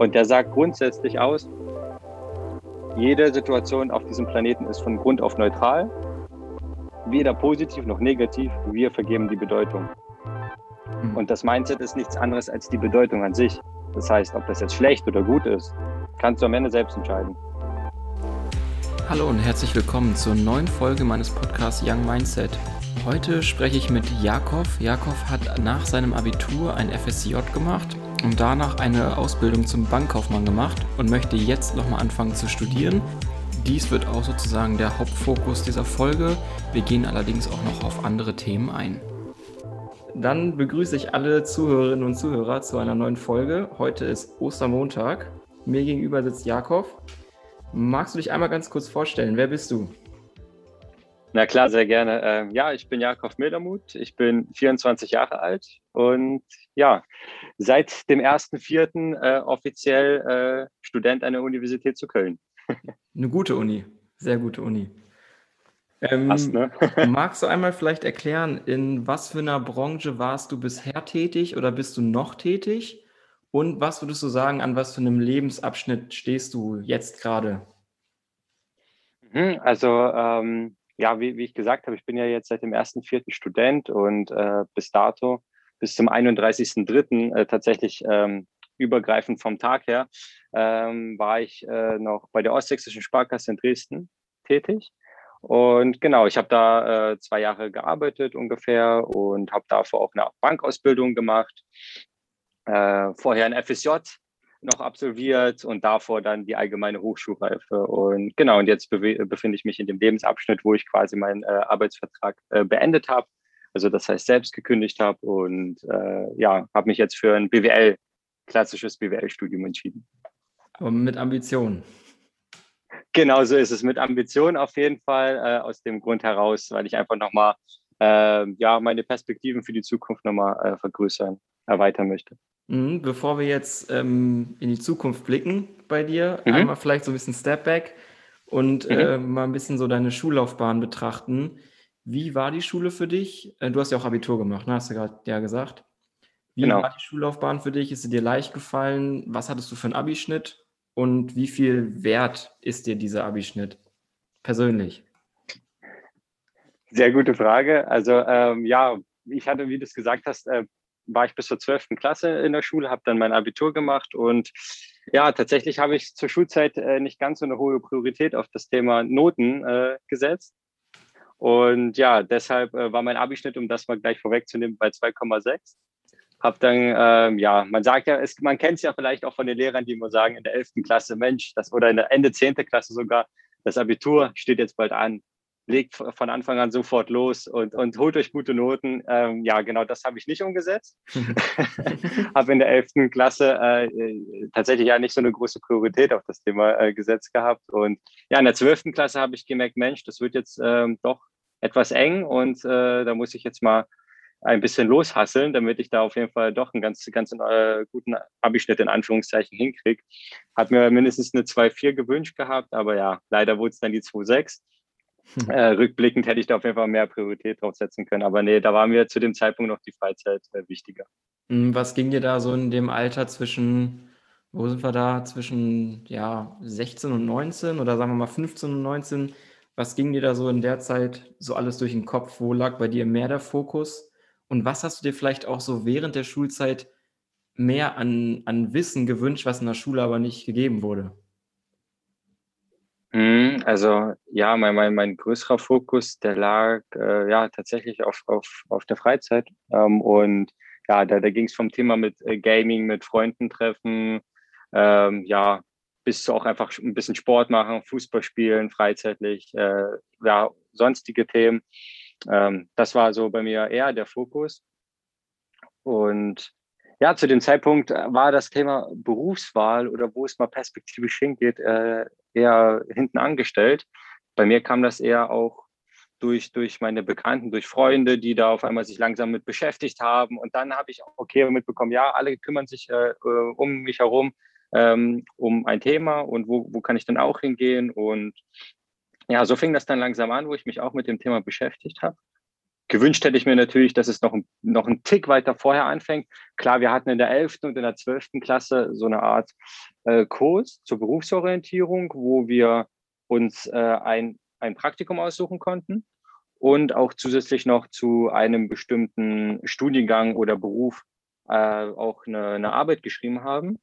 Und der sagt grundsätzlich aus, jede Situation auf diesem Planeten ist von Grund auf neutral, weder positiv noch negativ. Wir vergeben die Bedeutung. Mhm. Und das Mindset ist nichts anderes als die Bedeutung an sich. Das heißt, ob das jetzt schlecht oder gut ist, kannst du am Ende selbst entscheiden. Hallo und herzlich willkommen zur neuen Folge meines Podcasts Young Mindset. Heute spreche ich mit Jakob. Jakob hat nach seinem Abitur ein FSJ gemacht und danach eine Ausbildung zum Bankkaufmann gemacht und möchte jetzt nochmal anfangen zu studieren. Dies wird auch sozusagen der Hauptfokus dieser Folge. Wir gehen allerdings auch noch auf andere Themen ein. Dann begrüße ich alle Zuhörerinnen und Zuhörer zu einer neuen Folge. Heute ist Ostermontag. Mir gegenüber sitzt Jakob. Magst du dich einmal ganz kurz vorstellen? Wer bist du? Na klar, sehr gerne. Ähm, ja, ich bin Jakob Mildermuth, ich bin 24 Jahre alt und ja, seit dem 1.4. Äh, offiziell äh, Student an der Universität zu Köln. Eine gute Uni, sehr gute Uni. Ähm, Passt, ne? magst du einmal vielleicht erklären, in was für einer Branche warst du bisher tätig oder bist du noch tätig? Und was würdest du sagen, an was für einem Lebensabschnitt stehst du jetzt gerade? Mhm, also ähm, ja, wie, wie ich gesagt habe, ich bin ja jetzt seit dem 1.4. Student und äh, bis dato, bis zum 31.3. Äh, tatsächlich ähm, übergreifend vom Tag her, ähm, war ich äh, noch bei der Ostsächsischen Sparkasse in Dresden tätig. Und genau, ich habe da äh, zwei Jahre gearbeitet ungefähr und habe davor auch eine Bankausbildung gemacht. Äh, vorher ein FSJ noch absolviert und davor dann die allgemeine Hochschulreife. Und genau, und jetzt befinde ich mich in dem Lebensabschnitt, wo ich quasi meinen äh, Arbeitsvertrag äh, beendet habe. Also das heißt selbst gekündigt habe und äh, ja, habe mich jetzt für ein BWL, klassisches BWL-Studium entschieden. Aber mit Ambitionen. Genau so ist es, mit Ambitionen auf jeden Fall, äh, aus dem Grund heraus, weil ich einfach nochmal äh, ja, meine Perspektiven für die Zukunft nochmal äh, vergrößern, erweitern möchte. Mhm, bevor wir jetzt ähm, in die Zukunft blicken bei dir, mhm. einmal vielleicht so ein bisschen Step Back und mhm. äh, mal ein bisschen so deine Schullaufbahn betrachten. Wie war die Schule für dich? Äh, du hast ja auch Abitur gemacht, ne? hast du gerade ja gesagt. Wie genau. war die Schullaufbahn für dich? Ist sie dir leicht gefallen? Was hattest du für einen Abischnitt? Und wie viel wert ist dir dieser Abischnitt persönlich? Sehr gute Frage. Also ähm, ja, ich hatte, wie du es gesagt hast, äh, war ich bis zur 12. Klasse in der Schule, habe dann mein Abitur gemacht und ja, tatsächlich habe ich zur Schulzeit äh, nicht ganz so eine hohe Priorität auf das Thema Noten äh, gesetzt. Und ja, deshalb äh, war mein Abischnitt, um das mal gleich vorwegzunehmen, bei 2,6. Hab dann, ähm, ja, man sagt ja, es, man kennt es ja vielleicht auch von den Lehrern, die immer sagen, in der 11. Klasse, Mensch, das, oder in der Ende 10. Klasse sogar, das Abitur steht jetzt bald an legt von Anfang an sofort los und, und holt euch gute Noten. Ähm, ja, genau das habe ich nicht umgesetzt. habe in der 11. Klasse äh, tatsächlich ja nicht so eine große Priorität auf das Thema äh, gesetzt gehabt. Und ja, in der 12. Klasse habe ich gemerkt, Mensch, das wird jetzt ähm, doch etwas eng und äh, da muss ich jetzt mal ein bisschen loshasseln, damit ich da auf jeden Fall doch einen ganz, ganz äh, guten Abischnitt in Anführungszeichen hinkriege. Hat mir mindestens eine 2,4 gewünscht gehabt, aber ja, leider wurde es dann die 2,6. Äh, rückblickend hätte ich da auf jeden Fall mehr Priorität drauf setzen können. Aber nee, da war mir zu dem Zeitpunkt noch die Freizeit äh, wichtiger. Hm, was ging dir da so in dem Alter zwischen, wo sind wir da, zwischen ja, 16 und 19 oder sagen wir mal 15 und 19? Was ging dir da so in der Zeit so alles durch den Kopf? Wo lag bei dir mehr der Fokus? Und was hast du dir vielleicht auch so während der Schulzeit mehr an, an Wissen gewünscht, was in der Schule aber nicht gegeben wurde? Mhm, also ja, mein, mein, mein größerer Fokus, der lag äh, ja tatsächlich auf, auf, auf der Freizeit. Ähm, und ja, da, da ging es vom Thema mit äh, Gaming, mit Freunden treffen, ähm, ja, bis zu auch einfach ein bisschen Sport machen, Fußball spielen, freizeitlich, äh, ja, sonstige Themen. Ähm, das war so bei mir eher der Fokus. Und ja, zu dem Zeitpunkt äh, war das Thema Berufswahl oder wo es mal perspektivisch hingeht, äh, eher hinten angestellt. Bei mir kam das eher auch durch, durch meine Bekannten, durch Freunde, die da auf einmal sich langsam mit beschäftigt haben. Und dann habe ich auch okay mitbekommen, ja, alle kümmern sich äh, äh, um mich herum ähm, um ein Thema und wo, wo kann ich dann auch hingehen. Und ja, so fing das dann langsam an, wo ich mich auch mit dem Thema beschäftigt habe. Gewünscht hätte ich mir natürlich, dass es noch, noch einen Tick weiter vorher anfängt. Klar, wir hatten in der 11. und in der 12. Klasse so eine Art äh, Kurs zur Berufsorientierung, wo wir uns äh, ein, ein Praktikum aussuchen konnten und auch zusätzlich noch zu einem bestimmten Studiengang oder Beruf äh, auch eine, eine Arbeit geschrieben haben.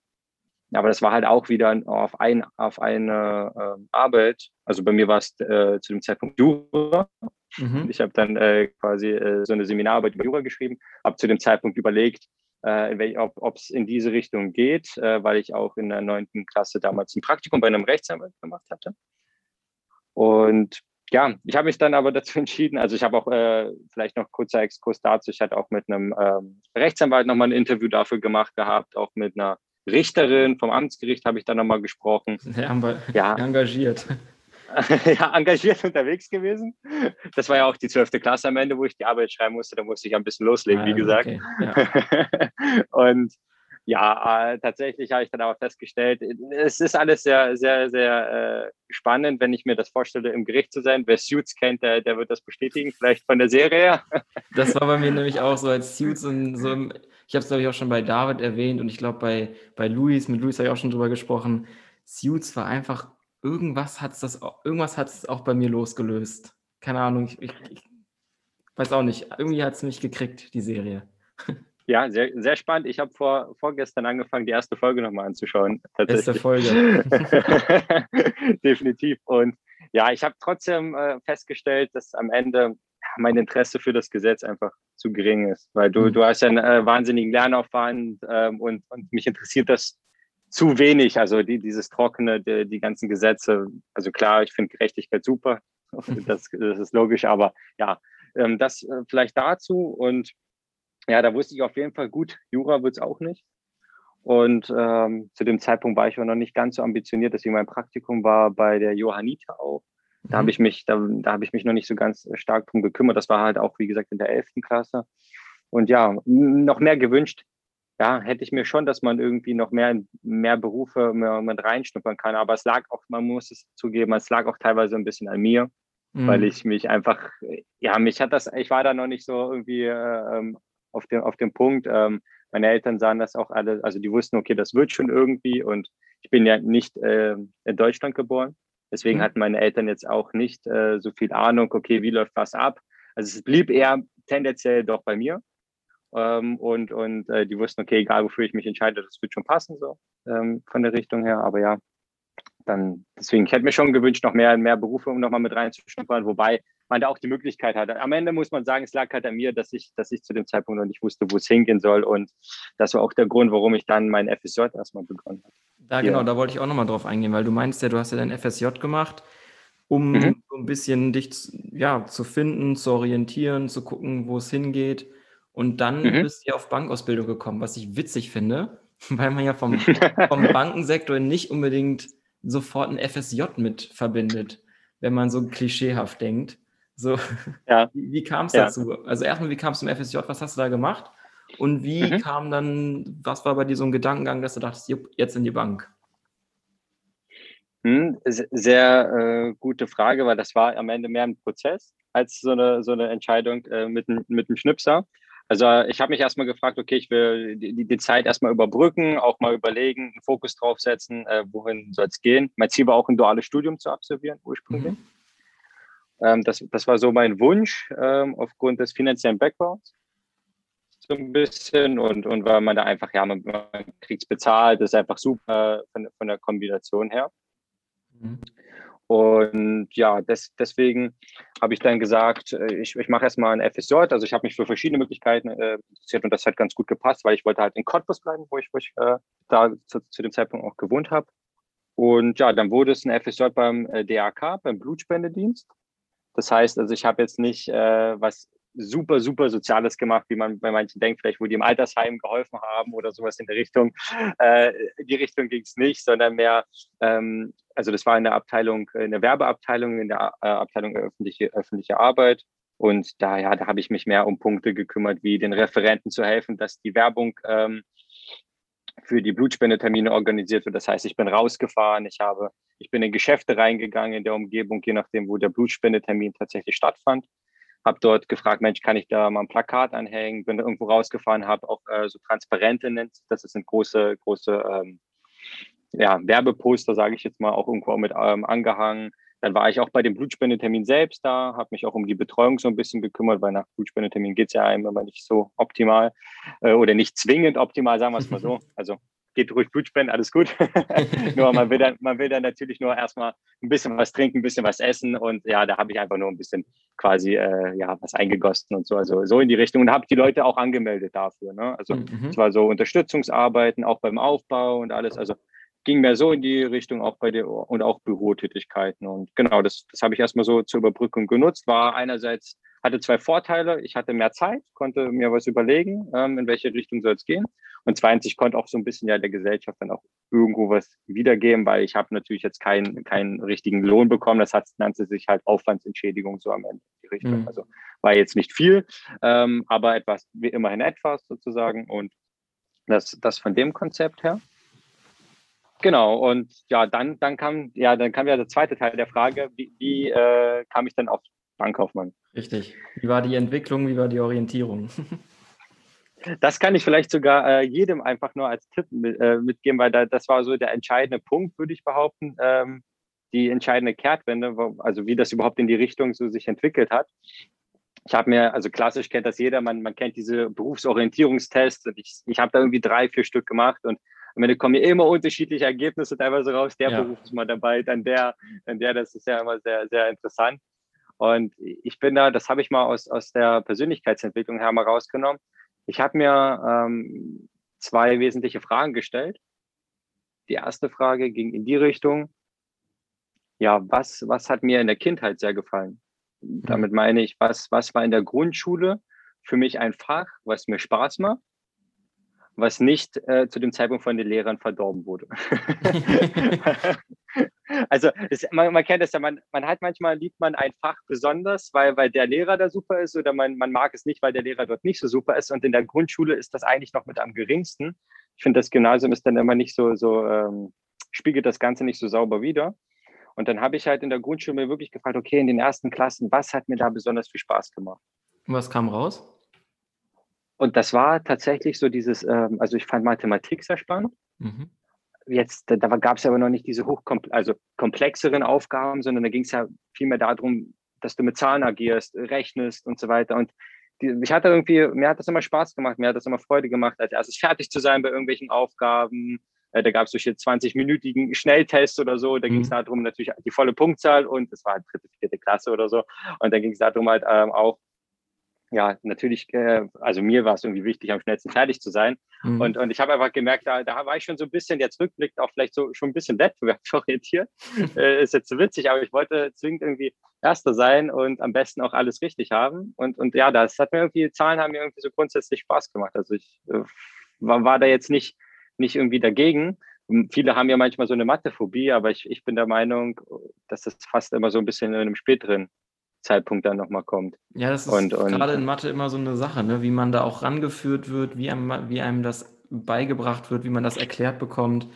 Aber das war halt auch wieder auf, ein, auf eine äh, Arbeit. Also bei mir war es äh, zu dem Zeitpunkt Jura. Mhm. Ich habe dann äh, quasi äh, so eine Seminararbeit über Jura geschrieben, habe zu dem Zeitpunkt überlegt, äh, ob es in diese Richtung geht, äh, weil ich auch in der neunten Klasse damals ein Praktikum bei einem Rechtsanwalt gemacht hatte. Und ja, ich habe mich dann aber dazu entschieden, also ich habe auch äh, vielleicht noch kurzer Exkurs dazu, ich hatte auch mit einem ähm, Rechtsanwalt nochmal ein Interview dafür gemacht gehabt, auch mit einer Richterin vom Amtsgericht habe ich dann nochmal gesprochen. Ja, engagiert. ja, engagiert unterwegs gewesen. Das war ja auch die zwölfte Klasse am Ende, wo ich die Arbeit schreiben musste. Da musste ich ein bisschen loslegen, ah, wie gesagt. Okay. Ja. und ja, äh, tatsächlich habe ich dann aber festgestellt, es ist alles sehr, sehr, sehr äh, spannend, wenn ich mir das vorstelle, im Gericht zu sein. Wer Suits kennt, der, der wird das bestätigen, vielleicht von der Serie her. Das war bei mir nämlich auch so als Suits und so ich habe es glaube ich auch schon bei David erwähnt und ich glaube bei, bei Luis, mit Luis habe ich auch schon drüber gesprochen. Suits war einfach, irgendwas hat es irgendwas hat es auch bei mir losgelöst. Keine Ahnung, ich, ich, ich weiß auch nicht. Irgendwie hat es mich gekriegt, die Serie. Ja, sehr, sehr spannend. Ich habe vor, vorgestern angefangen, die erste Folge nochmal anzuschauen. Erste Folge. Definitiv. Und ja, ich habe trotzdem äh, festgestellt, dass am Ende mein Interesse für das Gesetz einfach zu gering ist, weil du, mhm. du hast ja einen äh, wahnsinnigen Lernaufwand ähm, und, und mich interessiert das zu wenig, also die, dieses Trockene, die, die ganzen Gesetze. Also klar, ich finde Gerechtigkeit super, das, das, ist logisch, aber ja, ähm, das äh, vielleicht dazu und ja, da wusste ich auf jeden Fall gut, Jura wird es auch nicht. Und ähm, zu dem Zeitpunkt war ich auch noch nicht ganz so ambitioniert, deswegen mein Praktikum war bei der Johannita auch. Da mhm. habe ich mich, da, da habe ich mich noch nicht so ganz stark drum gekümmert. Das war halt auch, wie gesagt, in der 11. Klasse. Und ja, noch mehr gewünscht, ja, hätte ich mir schon, dass man irgendwie noch mehr, mehr Berufe mehr mit reinschnuppern kann. Aber es lag auch, man muss es zugeben, es lag auch teilweise ein bisschen an mir, mhm. weil ich mich einfach, ja, mich hat das, ich war da noch nicht so irgendwie äh, ähm, auf dem, auf dem Punkt. Ähm, meine Eltern sahen das auch alle, also die wussten, okay, das wird schon irgendwie und ich bin ja nicht äh, in Deutschland geboren. Deswegen mhm. hatten meine Eltern jetzt auch nicht äh, so viel Ahnung, okay, wie läuft was ab. Also es blieb eher tendenziell doch bei mir. Ähm, und und äh, die wussten, okay, egal wofür ich mich entscheide, das wird schon passen, so ähm, von der Richtung her. Aber ja, dann deswegen, ich hätte mir schon gewünscht, noch mehr, mehr Berufe, um nochmal mit reinzuschnuppern, wobei man da auch die Möglichkeit hatte. Am Ende muss man sagen, es lag halt an mir, dass ich, dass ich zu dem Zeitpunkt noch nicht wusste, wo es hingehen soll. Und das war auch der Grund, warum ich dann mein FSJ erstmal begonnen habe. Da, genau, da wollte ich auch nochmal drauf eingehen, weil du meinst ja, du hast ja dein FSJ gemacht, um mhm. so ein bisschen dich ja, zu finden, zu orientieren, zu gucken, wo es hingeht. Und dann mhm. bist du ja auf Bankausbildung gekommen, was ich witzig finde, weil man ja vom, vom Bankensektor nicht unbedingt sofort ein FSJ mit verbindet, wenn man so klischeehaft denkt. So, ja. wie, wie kam es ja. dazu? Also erstmal, wie kam es zum FSJ? Was hast du da gemacht? Und wie mhm. kam dann, was war bei dir so ein Gedankengang, dass du dachtest, jetzt in die Bank? Hm, sehr äh, gute Frage, weil das war am Ende mehr ein Prozess als so eine, so eine Entscheidung äh, mit, mit einem Schnipser. Also ich habe mich erstmal gefragt, okay, ich will die, die Zeit erstmal überbrücken, auch mal überlegen, einen Fokus draufsetzen, äh, wohin soll es gehen. Mein Ziel war auch ein duales Studium zu absolvieren ursprünglich. Mhm. Ähm, das, das war so mein Wunsch ähm, aufgrund des finanziellen Backgrounds so ein bisschen und, und weil man da einfach, ja, man, man kriegt es bezahlt, das ist einfach super von, von der Kombination her. Mhm. Und ja, des, deswegen habe ich dann gesagt, äh, ich, ich mache erstmal ein FSJ. Also ich habe mich für verschiedene Möglichkeiten äh, interessiert und das hat ganz gut gepasst, weil ich wollte halt in Cottbus bleiben, wo ich, wo ich äh, da zu, zu, dem Zeitpunkt auch gewohnt habe. Und ja, dann wurde es ein FSJ beim äh, DAK, beim Blutspendedienst. Das heißt, also ich habe jetzt nicht äh, was super, super Soziales gemacht, wie man bei manchen denkt, vielleicht wo die im Altersheim geholfen haben oder sowas in der Richtung. Äh, in die Richtung ging es nicht, sondern mehr, ähm, also das war eine Abteilung, eine Werbeabteilung in der äh, Abteilung öffentliche, öffentliche Arbeit. Und da, ja, da habe ich mich mehr um Punkte gekümmert, wie den Referenten zu helfen, dass die Werbung ähm, für die Blutspendetermine organisiert wird. Das heißt, ich bin rausgefahren, ich habe, ich bin in Geschäfte reingegangen in der Umgebung, je nachdem, wo der Blutspendetermin tatsächlich stattfand habe dort gefragt, Mensch, kann ich da mal ein Plakat anhängen? Bin da irgendwo rausgefahren, habe auch äh, so Transparente nennt das sind große, große ähm, ja, Werbeposter, sage ich jetzt mal, auch irgendwo mit ähm, angehangen. Dann war ich auch bei dem Blutspendetermin selbst da, habe mich auch um die Betreuung so ein bisschen gekümmert, weil nach Blutspendetermin geht es ja einem immer nicht so optimal äh, oder nicht zwingend optimal, sagen wir es mal so. Also geht ruhig Blut spenden, alles gut. nur man will, dann, man will dann natürlich nur erstmal ein bisschen was trinken, ein bisschen was essen und ja, da habe ich einfach nur ein bisschen quasi äh, ja was eingegossen und so, also so in die Richtung und habe die Leute auch angemeldet dafür. Ne? Also mhm. es war so Unterstützungsarbeiten, auch beim Aufbau und alles. Also ging mehr so in die Richtung auch bei der und auch Bürotätigkeiten. Und genau, das, das habe ich erstmal so zur Überbrückung genutzt. War einerseits hatte zwei Vorteile. Ich hatte mehr Zeit, konnte mir was überlegen, ähm, in welche Richtung soll es gehen. Und zweitens, ich konnte auch so ein bisschen ja der Gesellschaft dann auch irgendwo was wiedergeben, weil ich habe natürlich jetzt keinen keinen richtigen Lohn bekommen. Das hat, nannte sich halt Aufwandsentschädigung so am Ende die Richtung. Mhm. Also war jetzt nicht viel, ähm, aber etwas, wie immerhin etwas sozusagen. Und das, das von dem Konzept her. Genau, und ja, dann, dann kam, ja, dann kam ja der zweite Teil der Frage, wie, wie äh, kam ich dann auf Bankkaufmann? Richtig. Wie war die Entwicklung, wie war die Orientierung? Das kann ich vielleicht sogar äh, jedem einfach nur als Tipp mit, äh, mitgeben, weil da, das war so der entscheidende Punkt, würde ich behaupten, ähm, die entscheidende Kehrtwende, wo, also wie das überhaupt in die Richtung so sich entwickelt hat. Ich habe mir, also klassisch kennt das jeder, man, man kennt diese Berufsorientierungstests und ich, ich habe da irgendwie drei, vier Stück gemacht und am Ende kommen immer unterschiedliche Ergebnisse teilweise raus. Der ja. Beruf ist mal dabei, dann der, dann der, das ist ja immer sehr, sehr interessant. Und ich bin da, das habe ich mal aus, aus der Persönlichkeitsentwicklung her mal rausgenommen. Ich habe mir ähm, zwei wesentliche Fragen gestellt. Die erste Frage ging in die Richtung, ja, was, was hat mir in der Kindheit sehr gefallen? Mhm. Damit meine ich, was, was war in der Grundschule für mich ein Fach, was mir Spaß macht? Was nicht äh, zu dem Zeitpunkt von den Lehrern verdorben wurde. also es, man, man, kennt es ja, man, man hat manchmal liebt man ein Fach besonders, weil, weil der Lehrer da super ist oder man, man mag es nicht, weil der Lehrer dort nicht so super ist. Und in der Grundschule ist das eigentlich noch mit am geringsten. Ich finde, das Gymnasium ist dann immer nicht so, so ähm, spiegelt das Ganze nicht so sauber wider. Und dann habe ich halt in der Grundschule mir wirklich gefragt, okay, in den ersten Klassen, was hat mir da besonders viel Spaß gemacht? Und was kam raus? Und das war tatsächlich so dieses, ähm, also ich fand Mathematik sehr spannend. Mhm. Jetzt, da, da gab es aber noch nicht diese hochkompl also komplexeren Aufgaben, sondern da ging es ja vielmehr darum, dass du mit Zahlen agierst, rechnest und so weiter. Und die, ich hatte irgendwie, mir hat das immer Spaß gemacht, mir hat das immer Freude gemacht, als erstes fertig zu sein bei irgendwelchen Aufgaben. Äh, da gab es solche 20-minütigen Schnelltests oder so. Da mhm. ging es darum, natürlich die volle Punktzahl und das war halt dritte, vierte Klasse oder so. Und dann ging es darum halt ähm, auch, ja, natürlich, äh, also mir war es irgendwie wichtig, am schnellsten fertig zu sein. Mhm. Und, und ich habe einfach gemerkt, da, da war ich schon so ein bisschen, jetzt rückblickend auch vielleicht so schon ein bisschen wettbewerbsorientiert. äh, ist jetzt so witzig, aber ich wollte zwingend irgendwie Erster sein und am besten auch alles richtig haben. Und, und ja, das hat mir irgendwie, Zahlen haben mir irgendwie so grundsätzlich Spaß gemacht. Also ich äh, war, war da jetzt nicht, nicht irgendwie dagegen. Viele haben ja manchmal so eine Mathephobie, aber ich, ich bin der Meinung, dass das fast immer so ein bisschen in einem späteren Zeitpunkt dann nochmal kommt. Ja, das ist und, und, gerade in Mathe immer so eine Sache, ne? wie man da auch rangeführt wird, wie einem, wie einem das beigebracht wird, wie man das erklärt bekommt.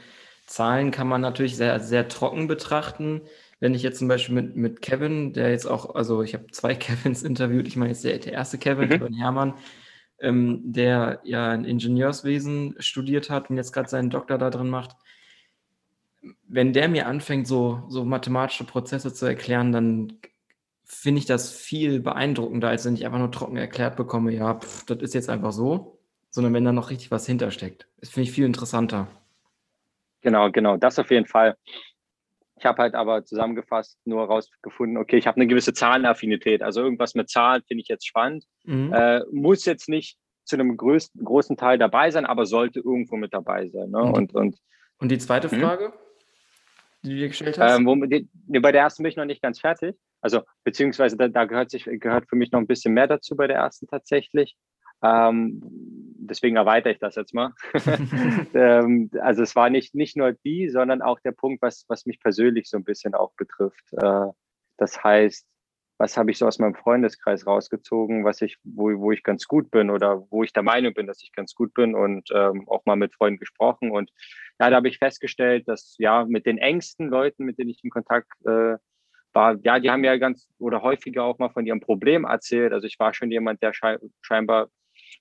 Zahlen kann man natürlich sehr, sehr trocken betrachten. Wenn ich jetzt zum Beispiel mit, mit Kevin, der jetzt auch, also ich habe zwei Kevins interviewt, ich meine jetzt der, der erste Kevin, mhm. Kevin Hermann, ähm, der ja ein Ingenieurswesen studiert hat und jetzt gerade seinen Doktor da drin macht. Wenn der mir anfängt, so, so mathematische Prozesse zu erklären, dann finde ich das viel beeindruckender, als wenn ich einfach nur trocken erklärt bekomme, ja, pff, das ist jetzt einfach so, sondern wenn da noch richtig was hintersteckt. Das finde ich viel interessanter. Genau, genau, das auf jeden Fall. Ich habe halt aber zusammengefasst nur herausgefunden, okay, ich habe eine gewisse Zahlenaffinität. Also irgendwas mit Zahlen finde ich jetzt spannend. Mhm. Äh, muss jetzt nicht zu einem größten, großen Teil dabei sein, aber sollte irgendwo mit dabei sein. Ne? Und, und, und, die zweite hm? Frage, die du dir gestellt hast? Ähm, wo, die, bei der ersten bin ich noch nicht ganz fertig. Also beziehungsweise da, da, gehört sich gehört für mich noch ein bisschen mehr dazu bei der ersten tatsächlich. Ähm, deswegen erweitere ich das jetzt mal. ähm, also es war nicht, nicht nur die, sondern auch der Punkt, was, was mich persönlich so ein bisschen auch betrifft. Äh, das heißt, was habe ich so aus meinem Freundeskreis rausgezogen, was ich, wo, wo ich ganz gut bin oder wo ich der Meinung bin, dass ich ganz gut bin und ähm, auch mal mit Freunden gesprochen. Und ja, da habe ich festgestellt, dass ja mit den engsten Leuten, mit denen ich in Kontakt äh, war, ja, die haben ja ganz oder häufiger auch mal von ihrem Problem erzählt. Also ich war schon jemand, der scheinbar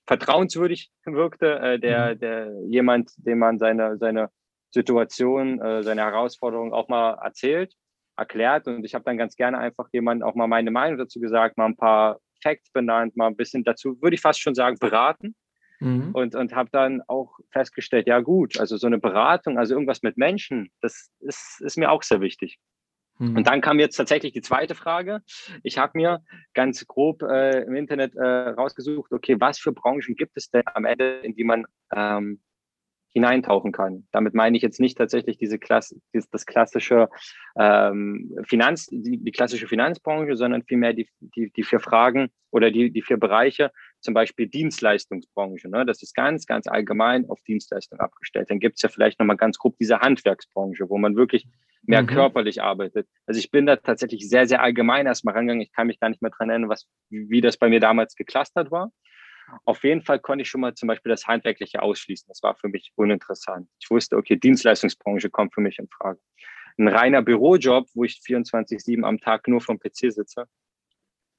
vertrauenswürdig wirkte, äh, der, mhm. der jemand, dem man seine, seine Situation, äh, seine Herausforderungen auch mal erzählt, erklärt. Und ich habe dann ganz gerne einfach jemand auch mal meine Meinung dazu gesagt, mal ein paar Facts benannt, mal ein bisschen dazu, würde ich fast schon sagen, beraten. Mhm. Und, und habe dann auch festgestellt, ja gut, also so eine Beratung, also irgendwas mit Menschen, das ist, ist mir auch sehr wichtig. Mhm. Und dann kam jetzt tatsächlich die zweite Frage. Ich habe mir ganz grob äh, im Internet äh, rausgesucht, okay, was für Branchen gibt es denn am Ende, in die man ähm, hineintauchen kann. Damit meine ich jetzt nicht tatsächlich diese Klasse, das klassische ähm, Finanz, die, die klassische Finanzbranche, sondern vielmehr die, die, die vier Fragen oder die, die vier Bereiche, zum Beispiel Dienstleistungsbranche. Ne? Das ist ganz, ganz allgemein auf Dienstleistung abgestellt. Dann gibt es ja vielleicht nochmal ganz grob diese Handwerksbranche, wo man wirklich mehr mhm. körperlich arbeitet. Also ich bin da tatsächlich sehr, sehr allgemein erstmal rangegangen. Ich kann mich gar nicht mehr dran erinnern, was, wie das bei mir damals geklustert war. Auf jeden Fall konnte ich schon mal zum Beispiel das Handwerkliche ausschließen. Das war für mich uninteressant. Ich wusste, okay, Dienstleistungsbranche kommt für mich in Frage. Ein reiner Bürojob, wo ich 24-7 am Tag nur vom PC sitze,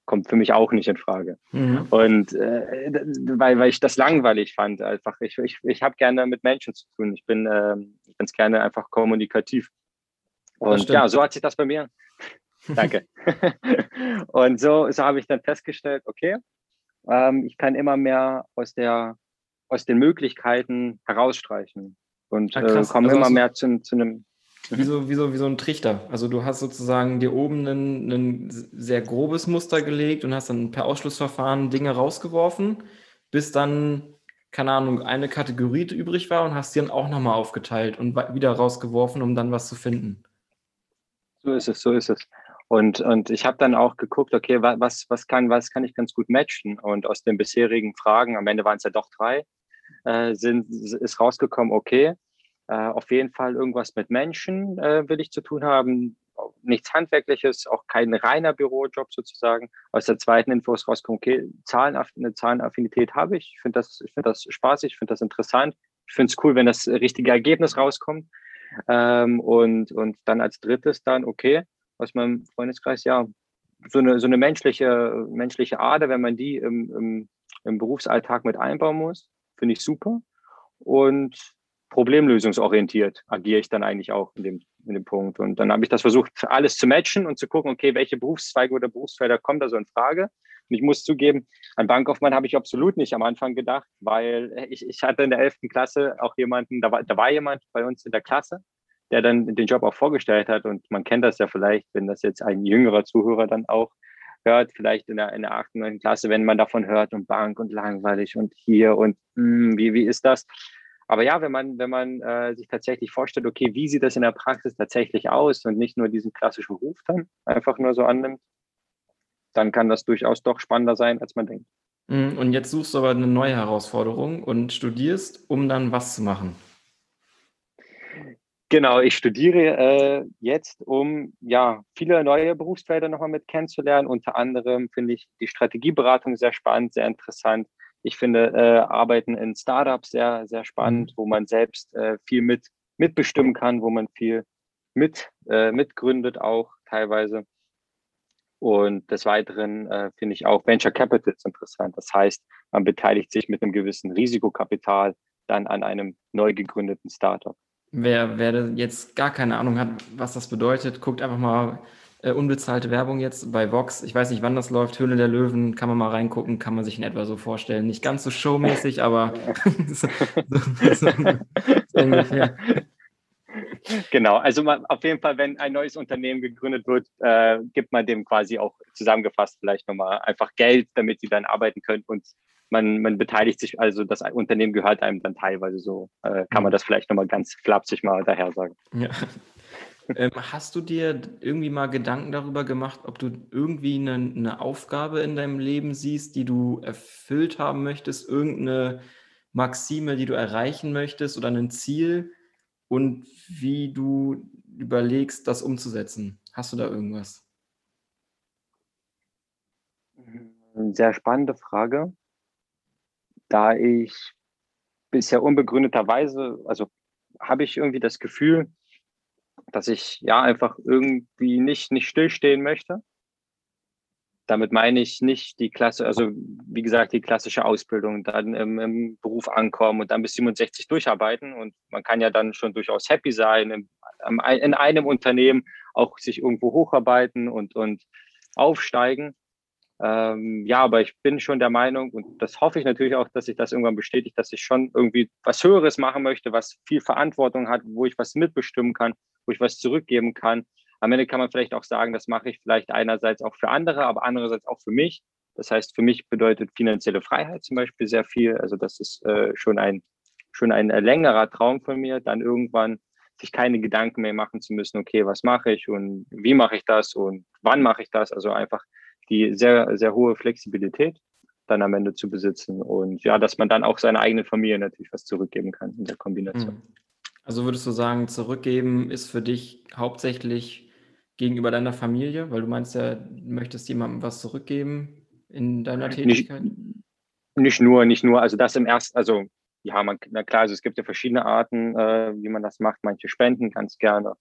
kommt für mich auch nicht in Frage. Mhm. Und äh, weil, weil ich das langweilig fand, einfach. Ich, ich, ich habe gerne mit Menschen zu tun. Ich bin äh, ganz gerne einfach kommunikativ. Und ja, so hat sich das bei mir. Danke. und so, so habe ich dann festgestellt, okay, ähm, ich kann immer mehr aus, der, aus den Möglichkeiten herausstreichen und ja, äh, komme also immer mehr zu, zu einem. Wie so, wie, so, wie so ein Trichter. Also du hast sozusagen dir oben ein, ein sehr grobes Muster gelegt und hast dann per Ausschlussverfahren Dinge rausgeworfen, bis dann, keine Ahnung, eine Kategorie übrig war und hast die dann auch nochmal aufgeteilt und wieder rausgeworfen, um dann was zu finden. So ist es, so ist es. Und, und ich habe dann auch geguckt, okay, was, was, kann, was kann ich ganz gut matchen? Und aus den bisherigen Fragen, am Ende waren es ja doch drei, äh, sind, ist rausgekommen, okay, äh, auf jeden Fall irgendwas mit Menschen äh, will ich zu tun haben. Nichts Handwerkliches, auch kein reiner Bürojob sozusagen. Aus der zweiten Info ist rausgekommen, okay, Zahlen, eine Zahlenaffinität habe ich. Ich finde das, find das spaßig, ich finde das interessant. Ich finde es cool, wenn das richtige Ergebnis rauskommt. Ähm, und, und dann als drittes dann, okay, aus meinem Freundeskreis, ja, so eine, so eine menschliche, menschliche Ader, wenn man die im, im, im Berufsalltag mit einbauen muss, finde ich super. Und problemlösungsorientiert agiere ich dann eigentlich auch in dem, in dem Punkt. Und dann habe ich das versucht, alles zu matchen und zu gucken, okay, welche Berufszweige oder Berufsfelder kommen da so in Frage. Und ich muss zugeben, an Bankaufmann habe ich absolut nicht am Anfang gedacht, weil ich, ich hatte in der 11. Klasse auch jemanden, da war, da war jemand bei uns in der Klasse, der dann den Job auch vorgestellt hat. Und man kennt das ja vielleicht, wenn das jetzt ein jüngerer Zuhörer dann auch hört, vielleicht in der, in der 8., 9. Klasse, wenn man davon hört und Bank und langweilig und hier und mh, hm, wie, wie ist das? Aber ja, wenn man, wenn man äh, sich tatsächlich vorstellt, okay, wie sieht das in der Praxis tatsächlich aus und nicht nur diesen klassischen Ruf dann einfach nur so annimmt, dann kann das durchaus doch spannender sein, als man denkt. Mhm, und jetzt suchst du aber eine neue Herausforderung und studierst, um dann was zu machen. Genau, ich studiere äh, jetzt, um ja viele neue Berufsfelder nochmal mit kennenzulernen. Unter anderem finde ich die Strategieberatung sehr spannend, sehr interessant. Ich finde äh, Arbeiten in Startups sehr, sehr spannend, mhm. wo man selbst äh, viel mit mitbestimmen kann, wo man viel mit äh, mitgründet auch teilweise. Und des Weiteren äh, finde ich auch Venture Capitals interessant. Das heißt, man beteiligt sich mit einem gewissen Risikokapital dann an einem neu gegründeten Startup. Wer, wer jetzt gar keine Ahnung hat, was das bedeutet, guckt einfach mal äh, unbezahlte Werbung jetzt bei Vox. Ich weiß nicht, wann das läuft. Höhle der Löwen, kann man mal reingucken, kann man sich in etwa so vorstellen. Nicht ganz so showmäßig, aber so, so, so, ungefähr. Genau, also man, auf jeden Fall, wenn ein neues Unternehmen gegründet wird, äh, gibt man dem quasi auch zusammengefasst vielleicht nochmal einfach Geld, damit sie dann arbeiten können und man, man beteiligt sich, also das Unternehmen gehört einem dann teilweise so, äh, kann man mhm. das vielleicht nochmal ganz flapsig mal daher sagen. Ja. ähm, hast du dir irgendwie mal Gedanken darüber gemacht, ob du irgendwie eine, eine, Aufgabe in deinem Leben siehst, die du erfüllt haben möchtest, irgendeine Maxime, die du erreichen möchtest oder ein Ziel und wie du überlegst, das umzusetzen? Hast du da irgendwas? Sehr spannende Frage da ich bisher unbegründeterweise, also habe ich irgendwie das Gefühl, dass ich ja einfach irgendwie nicht, nicht stillstehen möchte. Damit meine ich nicht die Klasse, also wie gesagt, die klassische Ausbildung, dann im, im Beruf ankommen und dann bis 67 durcharbeiten. Und man kann ja dann schon durchaus happy sein, in, in einem Unternehmen auch sich irgendwo hocharbeiten und, und aufsteigen. Ähm, ja, aber ich bin schon der Meinung, und das hoffe ich natürlich auch, dass sich das irgendwann bestätigt, dass ich schon irgendwie was Höheres machen möchte, was viel Verantwortung hat, wo ich was mitbestimmen kann, wo ich was zurückgeben kann. Am Ende kann man vielleicht auch sagen, das mache ich vielleicht einerseits auch für andere, aber andererseits auch für mich. Das heißt, für mich bedeutet finanzielle Freiheit zum Beispiel sehr viel. Also das ist äh, schon ein schon ein äh, längerer Traum von mir, dann irgendwann sich keine Gedanken mehr machen zu müssen, okay, was mache ich und wie mache ich das und wann mache ich das? Also einfach die sehr, sehr hohe Flexibilität dann am Ende zu besitzen und ja, dass man dann auch seiner eigenen Familie natürlich was zurückgeben kann in der Kombination. Hm. Also würdest du sagen, zurückgeben ist für dich hauptsächlich gegenüber deiner Familie, weil du meinst ja, du möchtest jemandem was zurückgeben in deiner Tätigkeit? Nicht, nicht nur, nicht nur, also das im ersten, also ja, man, na klar, also es gibt ja verschiedene Arten, äh, wie man das macht. Manche spenden ganz gerne,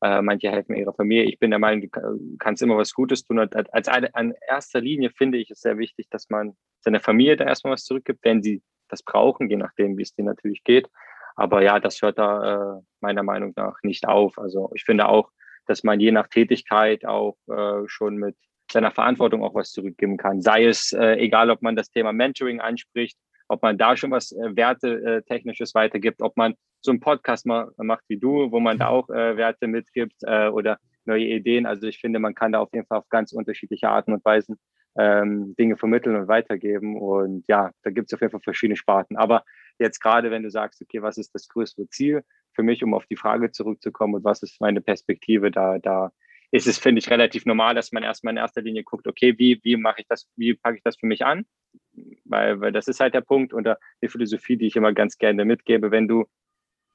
äh, manche helfen ihrer Familie. Ich bin der Meinung, du kannst immer was Gutes tun. Und als eine, an erster Linie finde ich es sehr wichtig, dass man seiner Familie da erstmal was zurückgibt, wenn sie das brauchen, je nachdem, wie es denen natürlich geht. Aber ja, das hört da äh, meiner Meinung nach nicht auf. Also ich finde auch, dass man je nach Tätigkeit auch äh, schon mit seiner Verantwortung auch was zurückgeben kann. Sei es äh, egal, ob man das Thema Mentoring anspricht ob man da schon was äh, Wertetechnisches weitergibt, ob man so einen Podcast ma macht wie du, wo man da auch äh, Werte mitgibt äh, oder neue Ideen. Also ich finde, man kann da auf jeden Fall auf ganz unterschiedliche Arten und Weisen ähm, Dinge vermitteln und weitergeben. Und ja, da gibt es auf jeden Fall verschiedene Sparten. Aber jetzt gerade, wenn du sagst, okay, was ist das größere Ziel für mich, um auf die Frage zurückzukommen und was ist meine Perspektive, da, da ist es, finde ich, relativ normal, dass man erstmal in erster Linie guckt, okay, wie, wie mache ich das, wie packe ich das für mich an? Weil, weil das ist halt der Punkt oder die Philosophie, die ich immer ganz gerne mitgebe, wenn du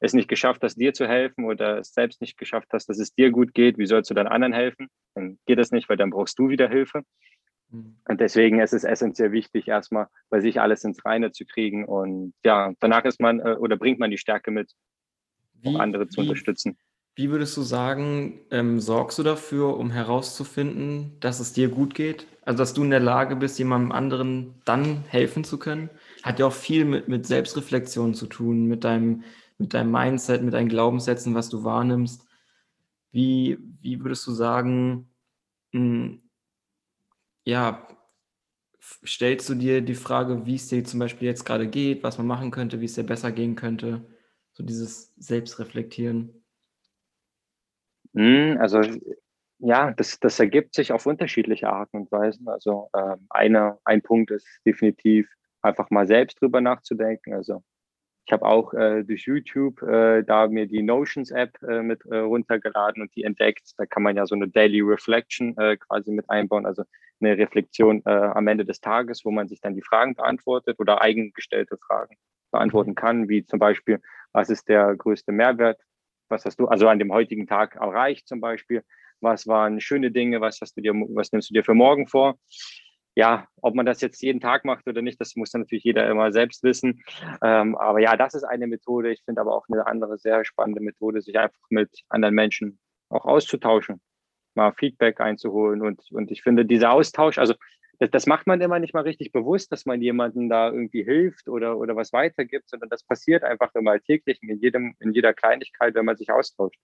es nicht geschafft hast, dir zu helfen oder es selbst nicht geschafft hast, dass es dir gut geht, wie sollst du dann anderen helfen? Dann geht das nicht, weil dann brauchst du wieder Hilfe. Mhm. Und deswegen ist es essentiell wichtig, erstmal bei sich alles ins Reine zu kriegen. Und ja, danach ist man äh, oder bringt man die Stärke mit, um andere zu wie, unterstützen. Wie würdest du sagen, ähm, sorgst du dafür, um herauszufinden, dass es dir gut geht? Also, dass du in der Lage bist, jemandem anderen dann helfen zu können? Hat ja auch viel mit, mit Selbstreflexion zu tun, mit deinem, mit deinem Mindset, mit deinen Glaubenssätzen, was du wahrnimmst. Wie, wie würdest du sagen, mh, hm, ja, stellst du dir die Frage, wie es dir zum Beispiel jetzt gerade geht, was man machen könnte, wie es dir besser gehen könnte? So dieses Selbstreflektieren. Hm, also ja, das, das ergibt sich auf unterschiedliche Arten und Weisen. Also ähm, eine, ein Punkt ist definitiv einfach mal selbst drüber nachzudenken. Also ich habe auch äh, durch YouTube äh, da mir die Notions App äh, mit äh, runtergeladen und die entdeckt. Da kann man ja so eine Daily Reflection äh, quasi mit einbauen, also eine Reflexion äh, am Ende des Tages, wo man sich dann die Fragen beantwortet oder eigengestellte Fragen beantworten kann, wie zum Beispiel, was ist der größte Mehrwert was hast du also an dem heutigen Tag erreicht zum Beispiel? Was waren schöne Dinge? Was hast du dir, was nimmst du dir für morgen vor? Ja, ob man das jetzt jeden Tag macht oder nicht, das muss dann natürlich jeder immer selbst wissen. Ähm, aber ja, das ist eine Methode. Ich finde aber auch eine andere sehr spannende Methode, sich einfach mit anderen Menschen auch auszutauschen, mal Feedback einzuholen. Und, und ich finde, dieser Austausch, also das, das macht man immer nicht mal richtig bewusst, dass man jemandem da irgendwie hilft oder, oder was weitergibt, sondern das passiert einfach im Alltäglichen, in, jedem, in jeder Kleinigkeit, wenn man sich austauscht.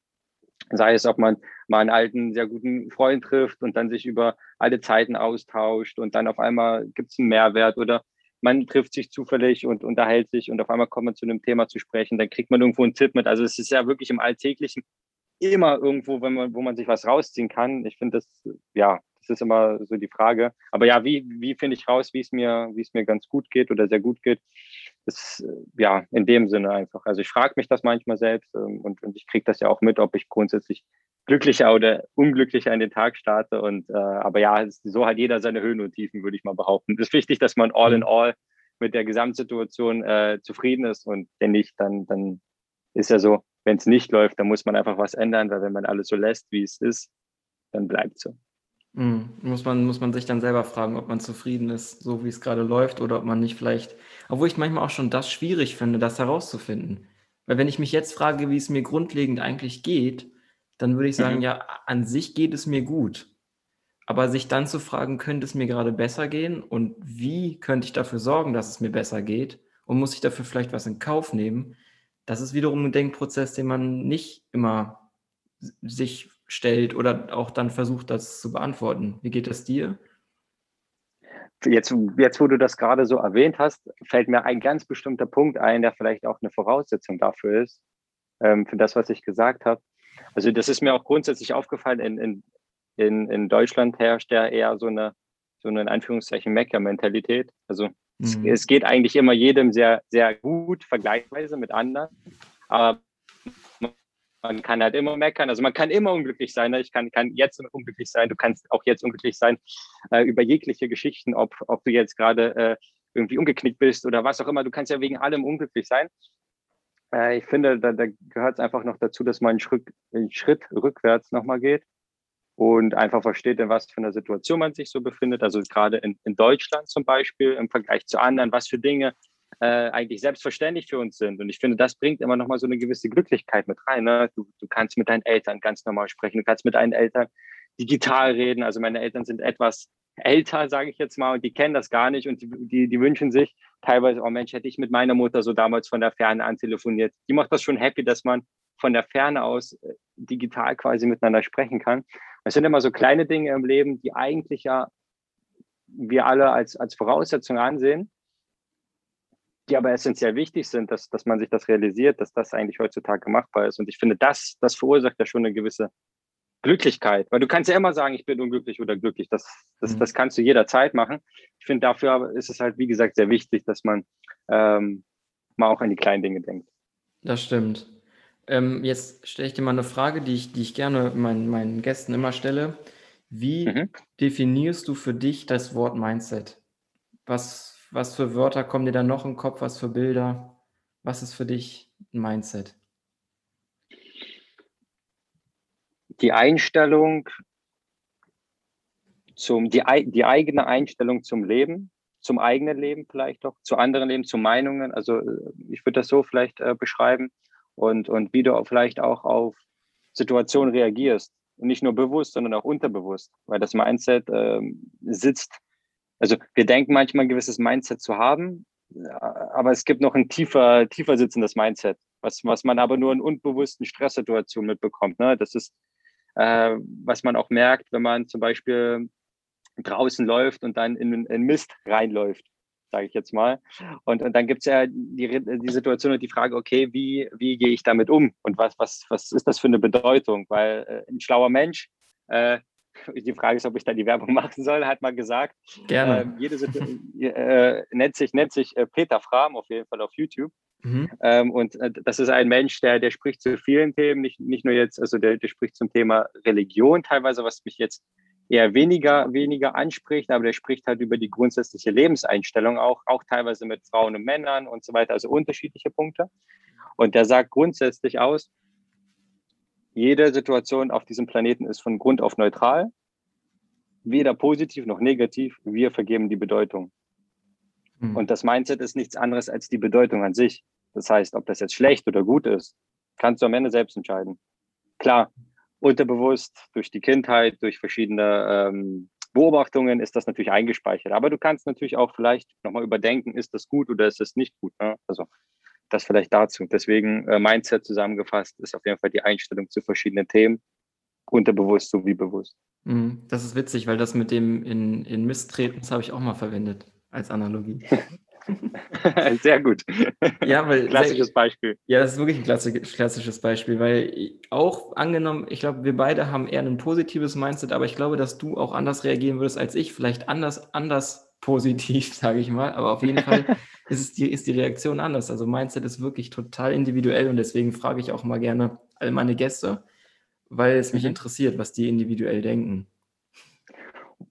Sei es, ob man mal einen alten, sehr guten Freund trifft und dann sich über alte Zeiten austauscht und dann auf einmal gibt es einen Mehrwert oder man trifft sich zufällig und unterhält sich und auf einmal kommt man zu einem Thema zu sprechen, dann kriegt man irgendwo einen Tipp mit. Also es ist ja wirklich im Alltäglichen immer irgendwo, wenn man, wo man sich was rausziehen kann. Ich finde das, ja, das ist immer so die Frage. Aber ja, wie, wie finde ich raus, wie es mir, wie es mir ganz gut geht oder sehr gut geht? Das, äh, ja, in dem Sinne einfach. Also ich frage mich das manchmal selbst ähm, und, und ich kriege das ja auch mit, ob ich grundsätzlich glücklicher oder unglücklicher in den Tag starte. Und äh, aber ja, so hat jeder seine Höhen und Tiefen, würde ich mal behaupten. Es ist wichtig, dass man all in all mit der Gesamtsituation äh, zufrieden ist und wenn nicht, dann, dann ist ja so, wenn es nicht läuft, dann muss man einfach was ändern, weil wenn man alles so lässt, wie es ist, dann bleibt es so. Mhm. Muss man, muss man sich dann selber fragen, ob man zufrieden ist, so wie es gerade läuft, oder ob man nicht vielleicht, obwohl ich manchmal auch schon das schwierig finde, das herauszufinden. Weil wenn ich mich jetzt frage, wie es mir grundlegend eigentlich geht, dann würde ich sagen, mhm. ja, an sich geht es mir gut. Aber sich dann zu fragen, könnte es mir gerade besser gehen und wie könnte ich dafür sorgen, dass es mir besser geht und muss ich dafür vielleicht was in Kauf nehmen, das ist wiederum ein Denkprozess, den man nicht immer sich stellt oder auch dann versucht, das zu beantworten. Wie geht das dir? Jetzt, jetzt, wo du das gerade so erwähnt hast, fällt mir ein ganz bestimmter Punkt ein, der vielleicht auch eine Voraussetzung dafür ist, ähm, für das, was ich gesagt habe. Also das ist mir auch grundsätzlich aufgefallen in, in, in, in Deutschland herrscht ja eher so eine, so eine in Anführungszeichen Mecker-Mentalität. Also mhm. es, es, geht eigentlich immer jedem sehr, sehr gut, vergleichsweise mit anderen. Aber man kann halt immer meckern. Also man kann immer unglücklich sein. Ne? Ich kann, kann jetzt unglücklich sein. Du kannst auch jetzt unglücklich sein äh, über jegliche Geschichten, ob, ob du jetzt gerade äh, irgendwie umgeknickt bist oder was auch immer. Du kannst ja wegen allem unglücklich sein. Äh, ich finde, da, da gehört es einfach noch dazu, dass man einen Schritt, einen Schritt rückwärts nochmal geht und einfach versteht, in was für einer Situation man sich so befindet. Also gerade in, in Deutschland zum Beispiel im Vergleich zu anderen, was für Dinge äh, eigentlich selbstverständlich für uns sind. Und ich finde, das bringt immer nochmal so eine gewisse Glücklichkeit mit rein. Ne? Du, du kannst mit deinen Eltern ganz normal sprechen, du kannst mit deinen Eltern digital reden. Also meine Eltern sind etwas älter, sage ich jetzt mal, und die kennen das gar nicht und die, die, die wünschen sich teilweise, oh Mensch, hätte ich mit meiner Mutter so damals von der Ferne antelefoniert. Die macht das schon happy, dass man von der Ferne aus äh, digital quasi miteinander sprechen kann. Es sind immer so kleine Dinge im Leben, die eigentlich ja wir alle als, als Voraussetzung ansehen, die aber essentiell wichtig sind, dass, dass man sich das realisiert, dass das eigentlich heutzutage machbar ist. Und ich finde, das, das verursacht ja schon eine gewisse Glücklichkeit. Weil du kannst ja immer sagen, ich bin unglücklich oder glücklich. Das, das, mhm. das kannst du jederzeit machen. Ich finde, dafür ist es halt, wie gesagt, sehr wichtig, dass man ähm, mal auch an die kleinen Dinge denkt. Das stimmt. Ähm, jetzt stelle ich dir mal eine Frage, die ich, die ich gerne meinen, meinen Gästen immer stelle. Wie mhm. definierst du für dich das Wort Mindset? Was, was für Wörter kommen dir da noch im Kopf? Was für Bilder? Was ist für dich ein Mindset? Die Einstellung zum, die, die eigene Einstellung zum Leben, zum eigenen Leben vielleicht auch, zu anderen Leben, zu Meinungen. Also äh, ich würde das so vielleicht äh, beschreiben und, und wie du vielleicht auch auf Situationen reagierst. Und nicht nur bewusst, sondern auch unterbewusst, weil das Mindset ähm, sitzt. Also wir denken manchmal ein gewisses Mindset zu haben, aber es gibt noch ein tiefer, tiefer sitzendes Mindset, was, was man aber nur in unbewussten Stresssituationen mitbekommt. Ne? Das ist, äh, was man auch merkt, wenn man zum Beispiel draußen läuft und dann in, in Mist reinläuft sage ich jetzt mal. Und, und dann gibt es ja die, die Situation und die Frage, okay, wie, wie gehe ich damit um und was, was, was ist das für eine Bedeutung? Weil äh, ein schlauer Mensch, äh, die Frage ist, ob ich da die Werbung machen soll, hat mal gesagt. Gerne. Äh, jede äh, nennt sich, nennt sich äh, Peter Fram auf jeden Fall auf YouTube. Mhm. Ähm, und äh, das ist ein Mensch, der, der spricht zu vielen Themen, nicht, nicht nur jetzt, also der, der spricht zum Thema Religion teilweise, was mich jetzt eher weniger, weniger anspricht, aber der spricht halt über die grundsätzliche Lebenseinstellung auch, auch teilweise mit Frauen und Männern und so weiter, also unterschiedliche Punkte. Und der sagt grundsätzlich aus, jede Situation auf diesem Planeten ist von Grund auf neutral, weder positiv noch negativ, wir vergeben die Bedeutung. Mhm. Und das Mindset ist nichts anderes als die Bedeutung an sich. Das heißt, ob das jetzt schlecht oder gut ist, kannst du am Ende selbst entscheiden. Klar, unterbewusst durch die Kindheit, durch verschiedene ähm, Beobachtungen ist das natürlich eingespeichert. Aber du kannst natürlich auch vielleicht nochmal überdenken, ist das gut oder ist das nicht gut. Ne? Also das vielleicht dazu. Deswegen äh, Mindset zusammengefasst ist auf jeden Fall die Einstellung zu verschiedenen Themen, unterbewusst sowie bewusst. Mhm. Das ist witzig, weil das mit dem in, in Mist treten, das habe ich auch mal verwendet als Analogie. Sehr gut. Ja, weil klassisches Beispiel. Ja, das ist wirklich ein klassisches Beispiel, weil auch angenommen, ich glaube, wir beide haben eher ein positives Mindset, aber ich glaube, dass du auch anders reagieren würdest als ich, vielleicht anders, anders positiv, sage ich mal, aber auf jeden Fall ist, es die, ist die Reaktion anders. Also Mindset ist wirklich total individuell und deswegen frage ich auch mal gerne all meine Gäste, weil es mich mhm. interessiert, was die individuell denken.